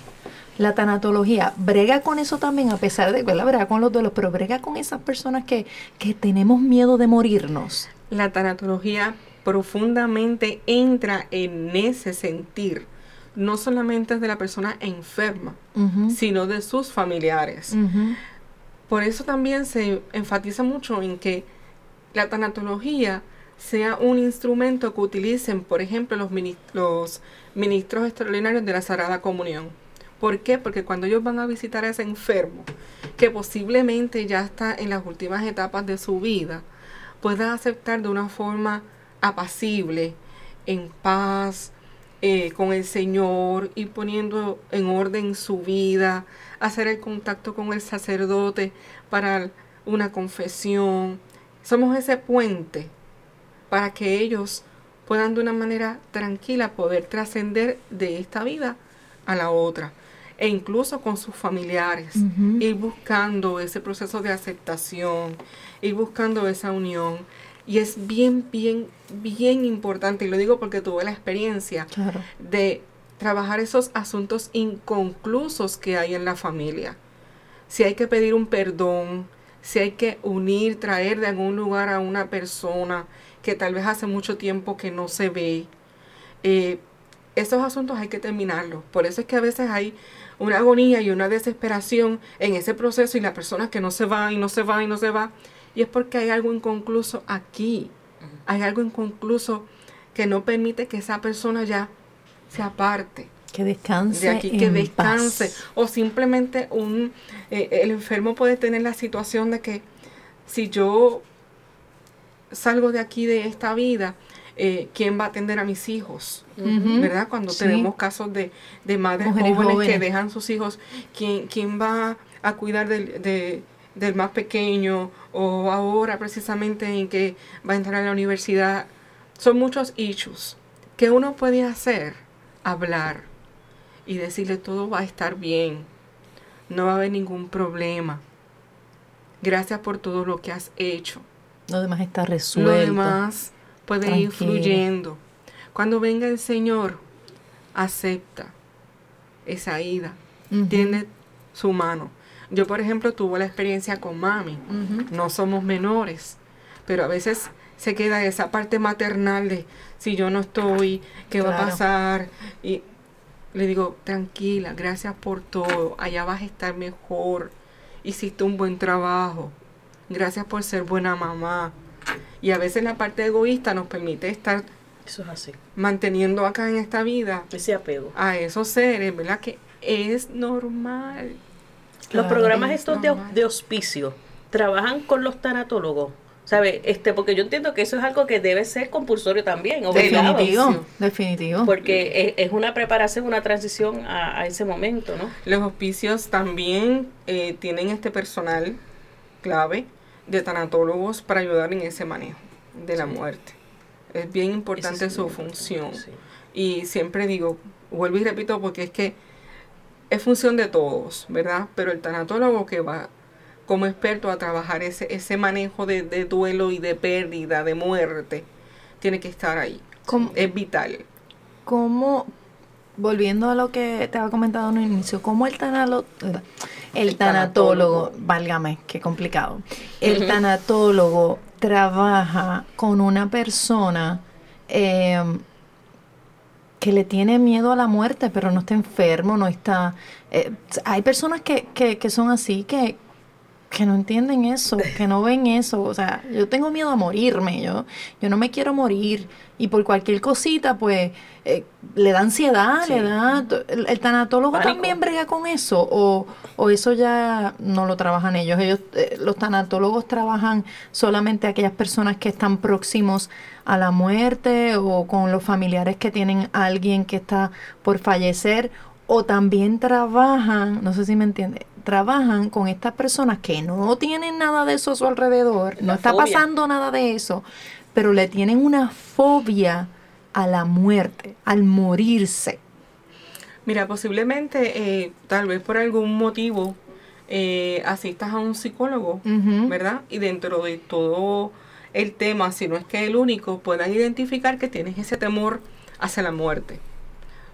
La tanatología brega con eso también, a pesar de que la brega con los duelos, pero brega con esas personas que, que tenemos miedo de morirnos. La tanatología profundamente entra en ese sentir, no solamente de la persona enferma, sino de sus familiares. Por eso también se enfatiza mucho en que la tanatología sea un instrumento que utilicen, por ejemplo, los, mini- los ministros extraordinarios de la Sagrada Comunión. ¿Por qué? Porque cuando ellos van a visitar a ese enfermo, que posiblemente ya está en las últimas etapas de su vida, pueda aceptar de una forma apacible, en paz, eh, con el Señor, y poniendo en orden su vida, hacer el contacto con el sacerdote para una confesión. Somos ese puente para que ellos puedan de una manera tranquila poder trascender de esta vida a la otra. E incluso con sus familiares. Ir buscando ese proceso de aceptación, ir buscando esa unión. Y es bien, bien, bien importante, y lo digo porque tuve la experiencia Claro. de trabajar esos asuntos inconclusos que hay en la familia. Si hay que pedir un perdón, si hay que unir, traer de algún lugar a una persona que tal vez hace mucho tiempo que no se ve, eh, esos asuntos hay que terminarlos. Por eso es que a veces hay una agonía y una desesperación en ese proceso y la persona que no se va y no se va y no se va. Y es porque hay algo inconcluso aquí. Hay algo inconcluso que no permite que esa persona ya se aparte Que descanse. de aquí, que en descanse. paz. O simplemente un eh, el enfermo puede tener la situación de que si yo salgo de aquí de esta vida, eh, ¿quién va a atender a mis hijos? ¿Verdad? Cuando Sí. tenemos casos de, de madres jóvenes, que dejan sus hijos, ¿quién, quién va a cuidar del, de- del más pequeño? O ahora precisamente en que va a entrar a la universidad. Son muchos issues. que uno puede hacer? Hablar y decirle todo va a estar bien. No va a haber ningún problema. Gracias por todo lo que has hecho. Lo demás está resuelto. Lo demás puede ir fluyendo. Cuando venga el Señor, acepta esa ida. Ujú. Tiende su mano. Yo, por ejemplo, tuve la experiencia con mami. No somos menores, pero a veces se queda esa parte maternal de si yo no estoy, ¿qué va a pasar? Y le digo, tranquila, gracias por todo. Allá vas a estar mejor. Hiciste un buen trabajo. Gracias por ser buena mamá. Y a veces la parte egoísta nos permite estar Eso es así. manteniendo acá en esta vida Ese apego. a esos seres, ¿verdad? Que es normal. Los Claro, programas es estos de, de hospicio trabajan con los tanatólogos. ¿Sabe? Este, porque yo entiendo que eso es algo que debe ser compulsorio también, obligado. Definitivo. Definitivo. Porque es, es una preparación, una transición a, a ese momento, ¿no? Los hospicios también eh, tienen este personal clave de tanatólogos para ayudar en ese manejo de la muerte. Es bien importante su importante, función. sí. Y siempre digo, vuelvo y repito, porque es que es función de todos, ¿verdad? Pero el tanatólogo que va como experto a trabajar ese, ese manejo de, de duelo y de pérdida, de muerte, tiene que estar ahí. ¿Cómo- Es vital. ¿Cómo, volviendo a lo que te había comentado en un inicio, cómo el, tanalo- el, El tanatólogo, tanatólogo. válgame, qué complicado, el tanatólogo trabaja con una persona eh, que le tiene miedo a la muerte, pero no está enfermo, no está... eh, hay personas que, que, que son así, que, que no entienden eso, que no ven eso. O sea, yo tengo miedo a morirme, yo, yo no me quiero morir. Y por cualquier cosita, pues, eh, le da ansiedad, le da... El, el tanatólogo Pánico. también brega con eso, o, o eso ya no lo trabajan ellos. Ellos, eh, los tanatólogos trabajan solamente aquellas personas que están próximos a la muerte o con los familiares que tienen a alguien que está por fallecer, o también trabajan, no sé si me entiende, trabajan con estas personas que no tienen nada de eso a su alrededor, no está fobia. pasando nada de eso, pero le tienen una fobia a la muerte, al morirse. Mira, posiblemente, eh, tal vez por algún motivo, eh, asistas a un psicólogo. ¿verdad? Y dentro de todo el tema, si no es que el único, puedan identificar que tienes ese temor hacia la muerte.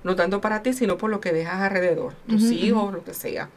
No tanto para ti, sino por lo que dejas alrededor, tus hijos, lo que sea.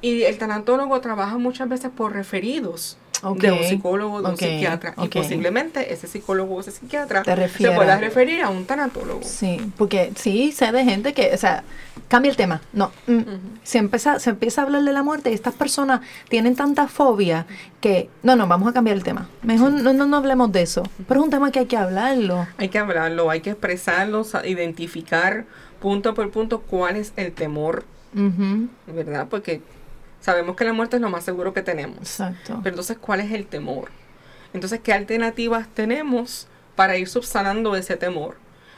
Y el tanatólogo trabaja muchas veces por referidos de un psicólogo, de un psiquiatra. Y posiblemente ese psicólogo o ese psiquiatra se pueda referir a un tanatólogo. Sí, porque sí, sé de gente que, o sea, cambia el tema. No, mm, se, empieza, se empieza a hablar de la muerte y estas personas tienen tanta fobia que, no, no, vamos a cambiar el tema. Mejor no, no, no hablemos de eso. Pero es un tema que hay que hablarlo. Hay que hablarlo, hay que expresarlo, sa- identificar punto por punto cuál es el temor, ¿verdad? Porque sabemos que la muerte es lo más seguro que tenemos. Exacto. Pero entonces, ¿cuál es el temor? Entonces, ¿qué alternativas tenemos para ir subsanando ese temor?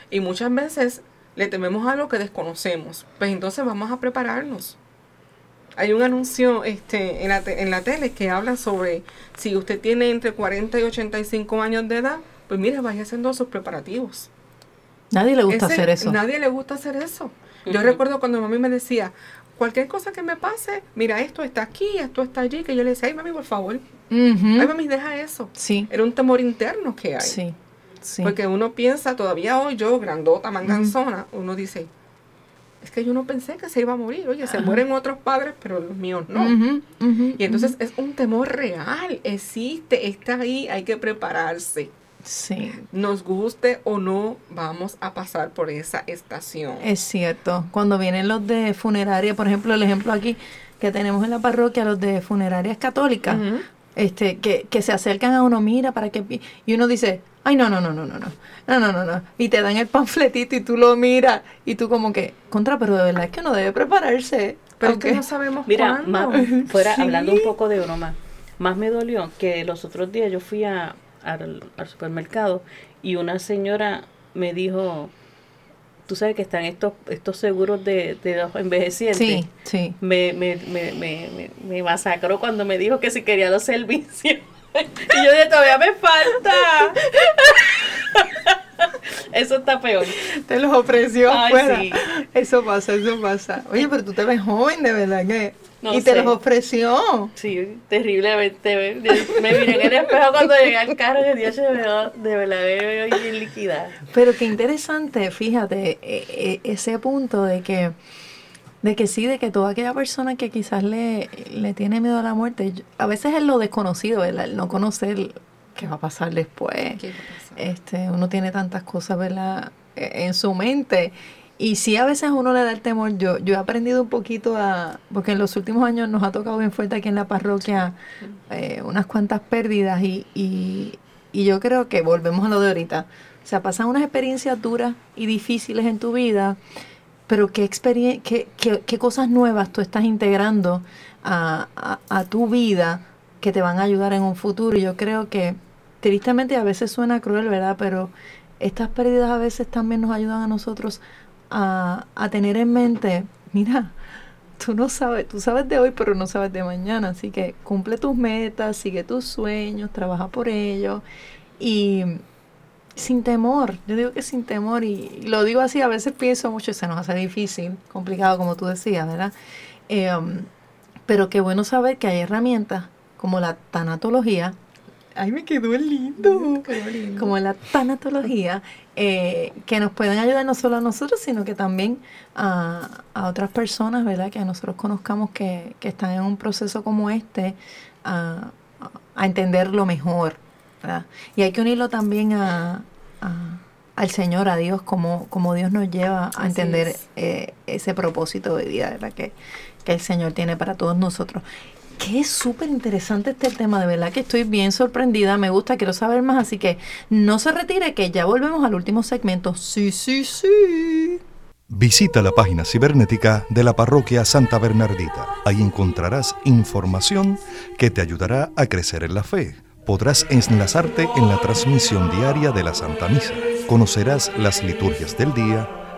Y muchas veces le tememos a lo que desconocemos. Pues entonces vamos a prepararnos. Hay un anuncio este, en, la te- en la tele que habla sobre si usted tiene entre 40 y 85 años de edad, pues mire, vaya haciendo sus preparativos. Nadie le gusta Ese- hacer eso. Nadie le gusta hacer eso. Yo recuerdo cuando mami me decía, cualquier cosa que me pase, mira, esto está aquí, esto está allí, que yo le decía, ay mami, por favor, ay mami, deja eso. Sí, Era un temor interno que hay. sí, sí. Porque uno piensa, todavía hoy yo, grandota, manganzona, uno dice, es que yo no pensé que se iba a morir. Oye, se mueren otros padres, pero los míos no. Y entonces es un temor real, existe, está ahí, hay que prepararse. Sí, Nos guste o no, vamos a pasar por esa estación. es cierto. Cuando vienen los de funeraria, por ejemplo, el ejemplo aquí que tenemos en la parroquia, los de funerarias católicas, este, que, que se acercan a uno, mira, para que... pi-", Y uno dice, ay, no, no, no, no, no, no, no, no, no, no. Y te dan el panfletito y tú lo miras y tú como que, contra, pero de verdad es que uno debe prepararse. Pero es que no sabemos Mira, cuándo. más, fuera (laughs) Sí. hablando un poco de broma, más me dolió que los otros días yo fui a, al, al supermercado y una señora me dijo, tú sabes que están estos estos seguros de, de los envejecientes. Sí, sí. Me, me, me, me, me, me masacró cuando me dijo que si quería los servicios. (laughs) y yo dije, todavía me falta. (laughs) Eso está peor. Te los ofreció Ay, afuera. sí. Eso pasa, eso pasa. Oye, pero tú te ves joven, de verdad que... No y te los ofreció. Sí, terriblemente. Me miré en el espejo cuando llegué al carro y Dios se me veo, de verdad me veo bien líquida. Pero qué interesante, fíjate, e- e- ese punto de que, de que sí, de que toda aquella persona que quizás le, le tiene miedo a la muerte, a veces es lo desconocido, ¿verdad? El no conocer qué va a pasar después. ¿Qué pasa? Este, uno tiene tantas cosas, ¿verdad? E- En su mente. Y sí, a veces a uno le da el temor. Yo, yo he aprendido un poquito a, porque en los últimos años nos ha tocado bien fuerte aquí en la parroquia eh, unas cuantas pérdidas y, y, y yo creo que volvemos a lo de ahorita. O sea, pasan unas experiencias duras y difíciles en tu vida, pero qué, experien qué, qué, qué cosas nuevas tú estás integrando a, a, a tu vida que te van a ayudar en un futuro. Y yo creo que, tristemente, a veces suena cruel, ¿verdad? Pero estas pérdidas a veces también nos ayudan a nosotros a, a tener en mente, mira, tú no sabes, tú sabes de hoy, pero no sabes de mañana. Así que cumple tus metas, sigue tus sueños, trabaja por ellos y sin temor. Yo digo que sin temor y lo digo así, a veces pienso mucho y se nos hace difícil, complicado como tú decías, ¿verdad? Eh, um, pero qué bueno saber que hay herramientas como la tanatología. Ay, (laughs) me quedó lindo. Como la tanatología, eh, que nos pueden ayudar no solo a nosotros, sino que también a, a otras personas, ¿verdad? Que nosotros conozcamos que, que están en un proceso como este, a, a- entenderlo mejor, ¿verdad? Y hay que unirlo también a, al Señor, a Dios, como, como Dios nos lleva a entender es. eh, ese propósito de vida, ¿verdad? Que, que el Señor tiene para todos nosotros. Que es súper interesante este tema, de verdad que estoy bien sorprendida, me gusta, quiero saber más, así que no se retire, que ya volvemos al último segmento. Sí, sí, sí. Visita la página cibernética de la parroquia Santa Bernardita. Ahí encontrarás información que te ayudará a crecer en la fe. Podrás enlazarte en la transmisión diaria de la Santa Misa. Conocerás las liturgias del día,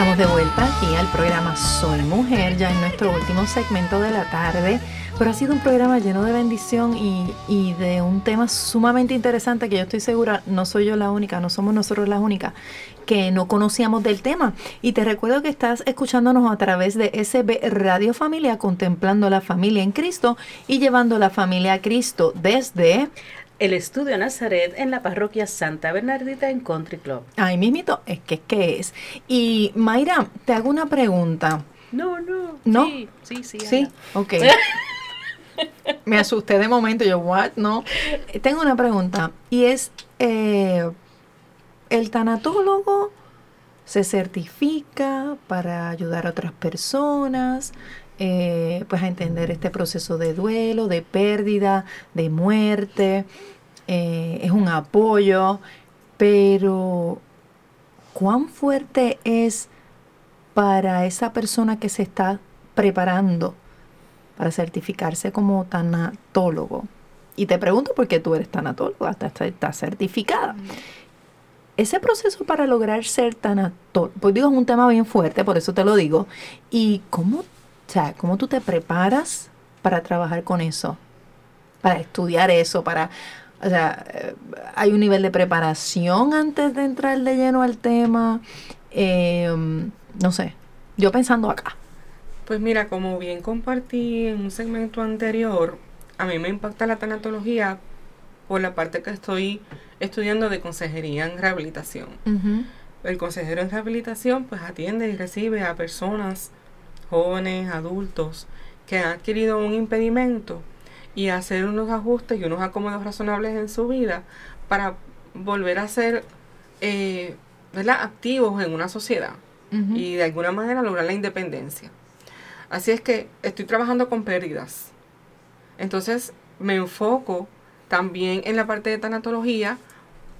estamos de vuelta aquí al programa Soy Mujer, ya en nuestro último segmento de la tarde. Pero ha sido un programa lleno de bendición y, y de un tema sumamente interesante que yo estoy segura, no soy yo la única, no somos nosotros las únicas que no conocíamos del tema. Y te recuerdo que estás escuchándonos a través de SB Radio Familia, contemplando la familia en Cristo y llevando la familia a Cristo desde... El estudio Nazaret en la parroquia Santa Bernardita en Country Club. Ahí mismito, es que es que es. Y Mayra, te hago una pregunta. No, no. ¿No? Sí, sí, sí. Sí, Ana. ok. (laughs) Me asusté de momento, yo, what? No. Eh, Tengo una pregunta y es, eh, ¿el tanatólogo se certifica para ayudar a otras personas? Eh, pues a entender este proceso de duelo, de pérdida, de muerte, eh, es un apoyo, pero ¿cuán fuerte es para esa persona que se está preparando para certificarse como tanatólogo? Y te pregunto porque tú eres tanatóloga, estás, estás certificada. Ese proceso para lograr ser tanatólogo, pues digo, es un tema bien fuerte, por eso te lo digo. ¿Y cómo, o sea, cómo tú te preparas para trabajar con eso? Para estudiar eso, para... O sea, eh, hay un nivel de preparación antes de entrar de lleno al tema. Eh, no sé, yo pensando acá. Pues mira, como bien compartí en un segmento anterior, a mí me impacta la tanatología por la parte que estoy estudiando de consejería en rehabilitación. El consejero en rehabilitación pues atiende y recibe a personas, jóvenes, adultos, que han adquirido un impedimento y hacer unos ajustes y unos acomodos razonables en su vida para volver a ser eh, ¿verdad? activos en una sociedad y de alguna manera lograr la independencia. Así es que estoy trabajando con pérdidas. Entonces me enfoco también en la parte de tanatología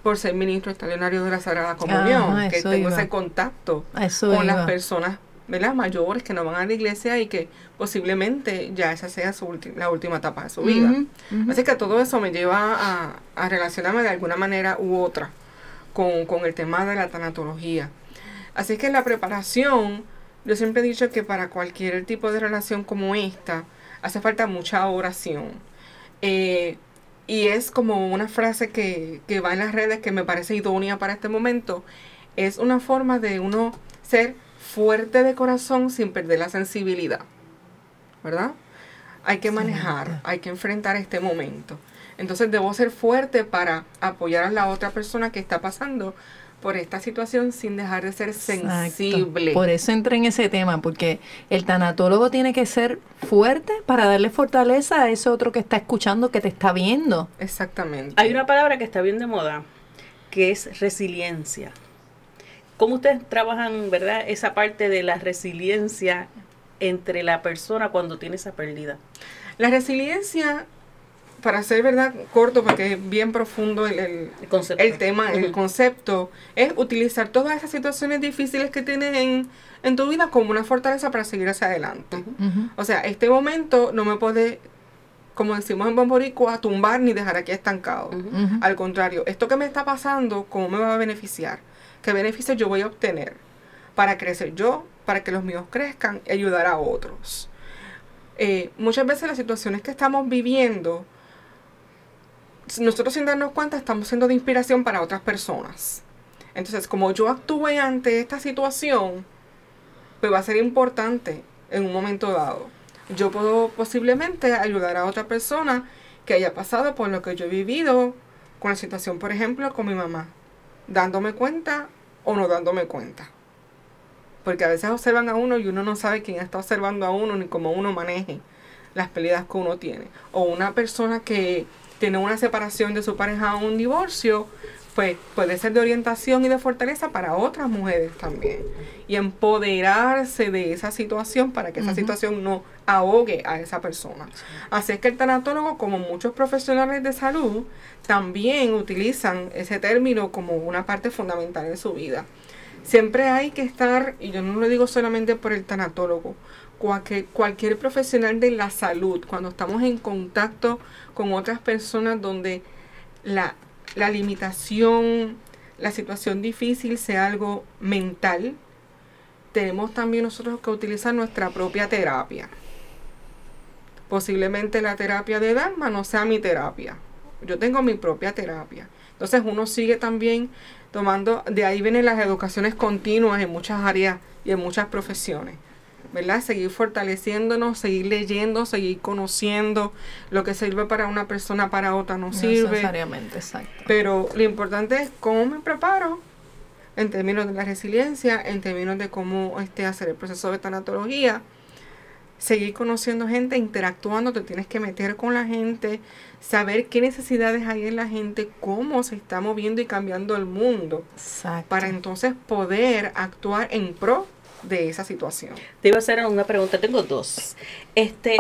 por ser ministro extraordinario de la Sagrada Comunión, que tengo iba. ese contacto con las personas ¿verdad? mayores que no van a la iglesia y que posiblemente ya esa sea su la última etapa de su vida. Así que todo eso me lleva a, a relacionarme de alguna manera u otra con, con el tema de la tanatología. Así que la preparación, yo siempre he dicho que para cualquier tipo de relación como esta, hace falta mucha oración. Eh, y es como una frase que, que va en las redes que me parece idónea para este momento. Es una forma de uno ser fuerte de corazón sin perder la sensibilidad. ¿Verdad? Hay que manejar, hay que enfrentar este momento. Entonces debo ser fuerte para apoyar a la otra persona que está pasando por esta situación sin dejar de ser Exacto. sensible. Por eso entré en ese tema, porque el tanatólogo tiene que ser fuerte para darle fortaleza a ese otro que está escuchando, que te está viendo. Exactamente. Hay una palabra que está bien de moda, que es resiliencia. ¿Cómo ustedes trabajan, verdad, esa parte de la resiliencia entre la persona cuando tiene esa pérdida? La resiliencia, para ser verdad corto, porque es bien profundo el, el- El concepto. el tema, el concepto, es utilizar todas esas situaciones difíciles que tienes en, en tu vida como una fortaleza para seguir hacia adelante. O sea, este momento no me puede, como decimos en Bomboricua, tumbar ni dejar aquí estancado. Al contrario, esto que me está pasando, ¿cómo me va a beneficiar? ¿Qué beneficios yo voy a obtener para crecer yo, para que los míos crezcan y ayudar a otros? Eh, muchas veces las situaciones que estamos viviendo nosotros sin darnos cuenta estamos siendo de inspiración para otras personas. Entonces, como yo actúe ante esta situación, pues va a ser importante en un momento dado. Yo puedo posiblemente ayudar a otra persona que haya pasado por lo que yo he vivido con la situación, por ejemplo, con mi mamá, dándome cuenta o no dándome cuenta. Porque a veces observan a uno y uno no sabe quién está observando a uno ni cómo uno maneje las peleas que uno tiene. O una persona que tiene una separación de su pareja o un divorcio, pues puede ser de orientación y de fortaleza para otras mujeres también. Y empoderarse de esa situación para que esa situación no ahogue a esa persona. Así es que el tanatólogo, como muchos profesionales de salud, también utilizan ese término como una parte fundamental de su vida. Siempre hay que estar, y yo no lo digo solamente por el tanatólogo, cualquier, cualquier profesional de la salud, cuando estamos en contacto con otras personas donde la, la limitación, la situación difícil sea algo mental, tenemos también nosotros que utilizar nuestra propia terapia. Posiblemente la terapia de Dharma no sea mi terapia. Yo tengo mi propia terapia. Entonces uno sigue también tomando, de ahí vienen las educaciones continuas en muchas áreas y en muchas profesiones. ¿Verdad? Seguir fortaleciéndonos, seguir leyendo, seguir conociendo lo que sirve para una persona, para otra no sirve. Necesariamente, exacto. Pero lo importante es cómo me preparo en términos de la resiliencia, en términos de cómo este, hacer el proceso de tanatología. Seguir conociendo gente, interactuando, te tienes que meter con la gente, saber qué necesidades hay en la gente, cómo se está moviendo y cambiando el mundo, Exacto. para entonces poder actuar en pro de esa situación. Te iba a hacer una pregunta, tengo dos. Este,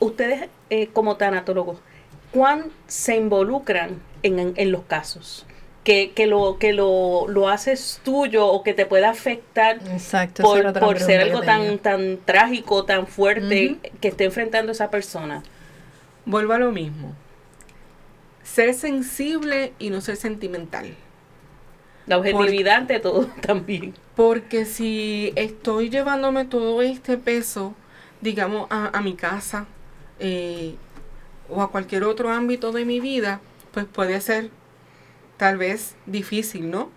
ustedes eh, como tanatólogos, ¿cuán se involucran en, en- en los casos? Que, que, lo, que lo, lo haces tuyo o que te pueda afectar Exacto. por, por ser algo tan, tan trágico, tan fuerte que esté enfrentando esa persona. Vuelvo a lo mismo. Ser sensible y no ser sentimental. La objetividad ante todo (laughs) también. Porque si estoy llevándome todo este peso, digamos, a, a mi casa eh, o a cualquier otro ámbito de mi vida, pues puede ser tal vez difícil, ¿no?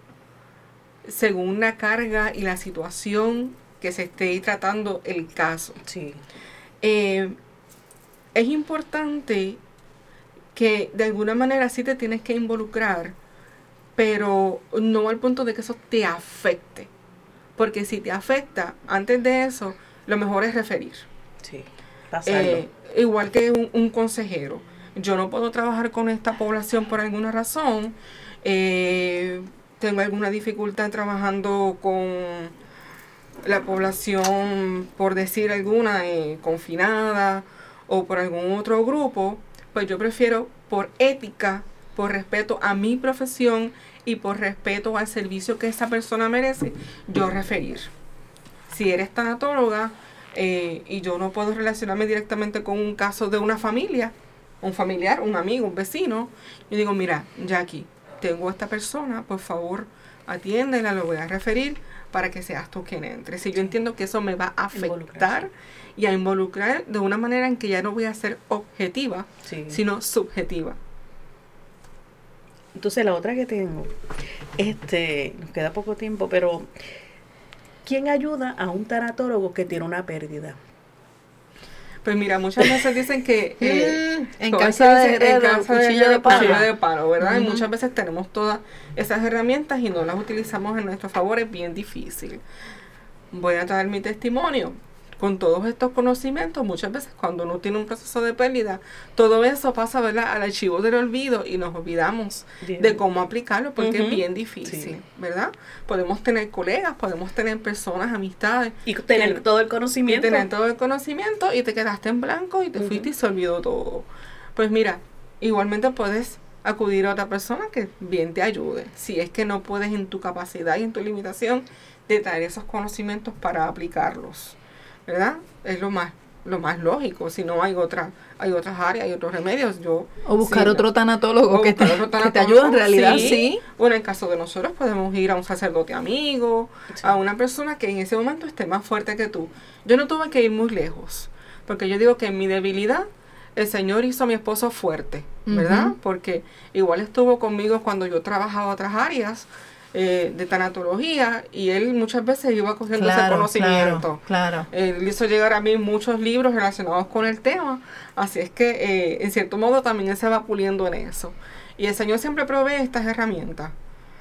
Según la carga y la situación que se esté tratando el caso. Sí. Eh, es importante que de alguna manera sí te tienes que involucrar, pero no al punto de que eso te afecte. Porque si te afecta, antes de eso, lo mejor es referir. Sí. Eh, igual que un, un consejero. Yo no puedo trabajar con esta población por alguna razón. eh, tengo alguna dificultad trabajando con la población, por decir alguna, eh, confinada o por algún otro grupo. Pues yo prefiero por ética, por respeto a mi profesión y por respeto al servicio que esa persona merece, yo referir si eres tanatóloga eh, y yo no puedo relacionarme directamente con un caso de una familia, un familiar, un amigo, un vecino, yo digo, mira, Jackie, tengo a esta persona, por favor, atiéndela, lo voy a referir para que seas tú quien entre. Si yo entiendo que eso me va a afectar y a involucrar de una manera en que ya no voy a ser objetiva, Sí. sino subjetiva. Entonces la otra que tengo, este, nos queda poco tiempo, pero ¿quién ayuda a un tanatólogo que tiene una pérdida? Pues mira, muchas veces dicen que... (laughs) eh, Mm, en casa de dicen, en Herrero, casa de cuchillo de palo. cuchillo de palo, ¿verdad? Y muchas veces tenemos todas esas herramientas y no las utilizamos en nuestro favor, es bien difícil. Voy a traer mi testimonio. Con todos estos conocimientos, muchas veces cuando uno tiene un proceso de pérdida, todo eso pasa ¿verdad? al archivo del olvido y nos olvidamos Bien. de cómo aplicarlo porque es bien difícil, Sí. ¿verdad? Podemos tener colegas, podemos tener personas, amistades, Y tener que- todo el y conocimiento. tener todo el conocimiento y te quedaste en blanco y te fuiste y se olvidó todo. Pues mira, igualmente puedes acudir a otra persona que bien te ayude. Si es que no puedes en tu capacidad y en tu limitación de traer esos conocimientos para aplicarlos. ¿Verdad? Es lo más lo más lógico, si no hay otra hay otras áreas, hay otros remedios, yo O buscar sí, otro tanatólogo que te, otro (laughs) que te tanatólogo, ayude en realidad, sí. sí. Bueno, en caso de nosotros podemos ir a un sacerdote amigo, a una persona que en ese momento esté más fuerte que tú. Yo no tuve que ir muy lejos, porque yo digo que en mi debilidad el Señor hizo a mi esposo fuerte. ¿verdad? Porque igual estuvo conmigo cuando yo trabajaba otras áreas eh, de tanatología y él muchas veces iba cogiendo ese conocimiento. claro, claro. Él hizo llegar a mí muchos libros relacionados con el tema, así es que eh, en cierto modo también él se va puliendo en eso. Y el Señor siempre provee estas herramientas.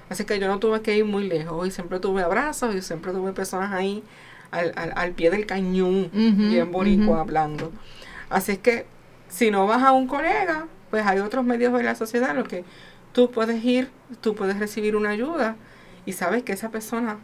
Así que yo no tuve que ir muy lejos y siempre tuve abrazos y siempre tuve personas ahí al, al- al pie del cañón, bien boricua hablando. Así es que si no vas a un colega, pues hay otros medios de la sociedad los que tú puedes ir, tú puedes recibir una ayuda y sabes que esa persona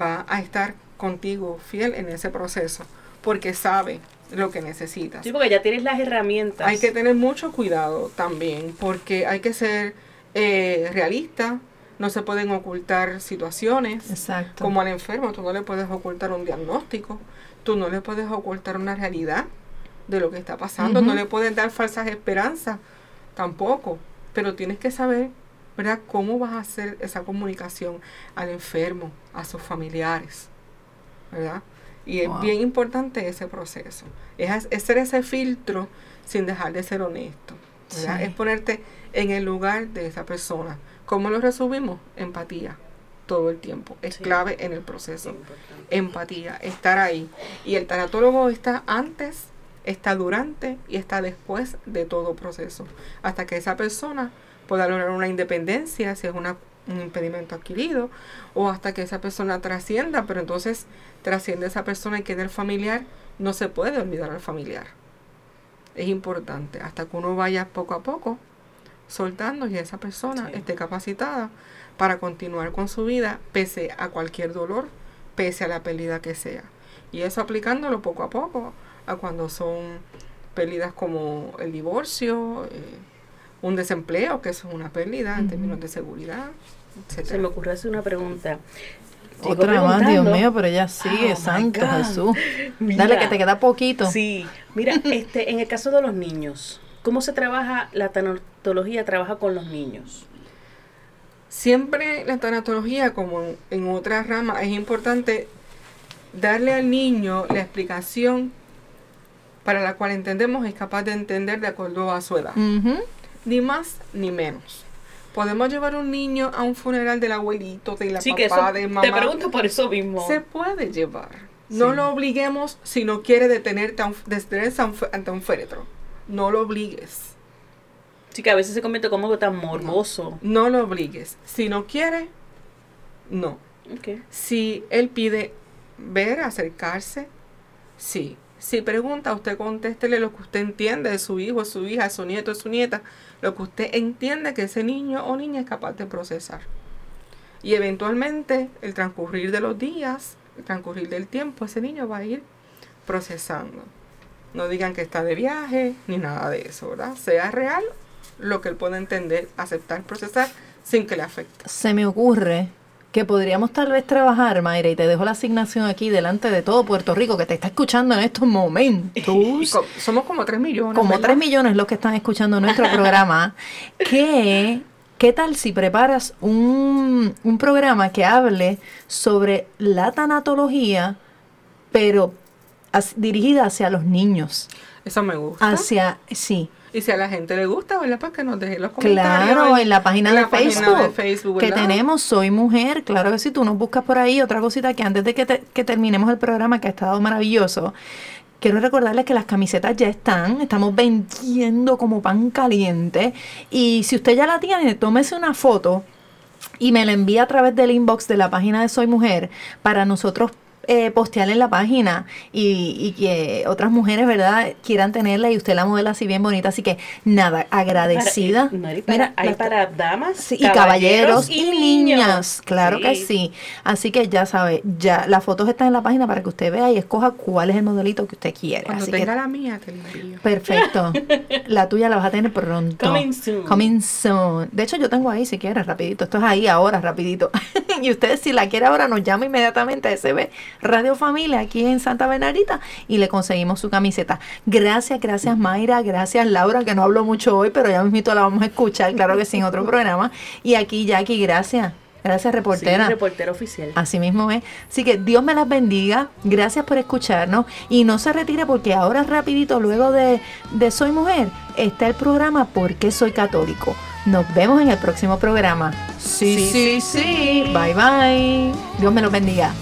va a estar contigo fiel en ese proceso porque sabe lo que necesitas. Sí, porque ya tienes las herramientas. Hay que tener mucho cuidado también porque hay que ser eh, realista, no se pueden ocultar situaciones. Exacto. Como al enfermo, tú no le puedes ocultar un diagnóstico, tú no le puedes ocultar una realidad de lo que está pasando, no le puedes dar falsas esperanzas tampoco, pero tienes que saber, ¿verdad?, cómo vas a hacer esa comunicación al enfermo, a sus familiares, ¿verdad? Y es bien importante ese proceso, es, es ser ese filtro sin dejar de ser honesto. Es ponerte en el lugar de esa persona. ¿Cómo lo resumimos? Empatía todo el tiempo. Es Sí. clave en el proceso. Empatía, estar ahí. Y el tanatólogo está antes, está durante y está después de todo proceso. Hasta que esa persona pueda lograr una independencia, si es una- un impedimento adquirido, o hasta que esa persona trascienda, pero entonces trasciende esa persona y queda el familiar, no se puede olvidar al familiar. Es importante, hasta que uno vaya poco a poco soltando y esa persona Sí. esté capacitada para continuar con su vida pese a cualquier dolor, pese a la pérdida que sea. Y eso aplicándolo poco a poco a cuando son pérdidas como el divorcio, eh, un desempleo, que eso es una pérdida en términos de seguridad, Se me ocurrió hacer una pregunta. Otra más, Dios mío, pero ella sigue, Oh, santo. Jesús. (laughs) Mira. Dale, que te queda poquito. Sí, mira, (laughs) este, en el caso de los niños, ¿cómo se trabaja la tanatología? Trabaja con los niños. Siempre la tanatología, como en, en otras ramas, es importante darle al niño la explicación para la cual entendemos es capaz de entender de acuerdo a su edad. Ni más ni menos. Podemos llevar un niño a un funeral del abuelito, de la Sí, que papá, eso, de te mamá. pregunto por eso mismo. Se puede llevar. No lo obliguemos si no quiere detenerte detenerse ante un féretro. No lo obligues. Sí, que a veces se convierte como tan morboso. No lo obligues. Si no quiere, no. Ok. Si él pide ver, acercarse, sí. Si pregunta, usted contéstele lo que usted entiende de su hijo, de su hija, de su nieto, de su nieta, lo que usted entiende que ese niño o niña es capaz de procesar. Y eventualmente, el transcurrir de los días, el transcurrir del tiempo, ese niño va a ir procesando. No digan que está de viaje, ni nada de eso, ¿verdad? Sea real lo que él pueda entender, aceptar, procesar, sin que le afecte. Se me ocurre que podríamos tal vez trabajar, Mayra, y te dejo la asignación aquí delante de todo Puerto Rico que te está escuchando en estos momentos. (laughs) somos como 3 millones. como ¿verdad? 3 millones los que están escuchando nuestro (laughs) programa, que, ¿qué tal si preparas un, un programa que hable sobre la tanatología, pero as- dirigida hacia los niños? Eso me gusta. Hacia, sí, Y si a la gente le gusta, ¿verdad? Pues que nos deje los comentarios. Claro, en la página, en de, la página Facebook, de Facebook, que ¿verdad? tenemos Soy Mujer, claro que sí, tú nos buscas por ahí. Otra cosita que antes de que, te- que terminemos el programa, que ha estado maravilloso, quiero recordarles que las camisetas ya están, estamos vendiendo como pan caliente. Y si usted ya la tiene, tómese una foto y me la envía a través del inbox de la página de Soy Mujer para nosotros eh, postear en la página y, y que otras mujeres, ¿verdad?, quieran tenerla y usted la modela así bien bonita. Así que nada, agradecida. Para, Mari, para- Mira, hay la- para damas, Sí, y caballeros y, niñas, claro que Sí. sí. Así que ya sabe, ya las fotos están en la página para que usted vea y escoja cuál es el modelito que usted quiere. Cuando Así tenga que la mía, te la envío. perfecto. (laughs) la tuya la vas a tener pronto. Coming soon. Coming soon. De hecho, yo tengo ahí si quieres, rapidito. Esto es ahí ahora, rapidito. (laughs) y usted si la quiere ahora nos llama inmediatamente a SB Radio Familia aquí en Santa Bernardita y le conseguimos su camiseta. Gracias, gracias Mayra, gracias Laura, que no hablo mucho hoy, pero ya mismito la vamos a escuchar, claro que sí, en otro programa. Y aquí Jackie, gracias. Gracias, reportera. Sí, reportera oficial. Así mismo es. Así que Dios me las bendiga. Gracias por escucharnos. Y no se retire porque ahora rapidito, luego de, de Soy Mujer, está el programa ¿Por qué soy católico? Nos vemos en el próximo programa. Sí, sí, sí. Bye, bye. Dios me los bendiga.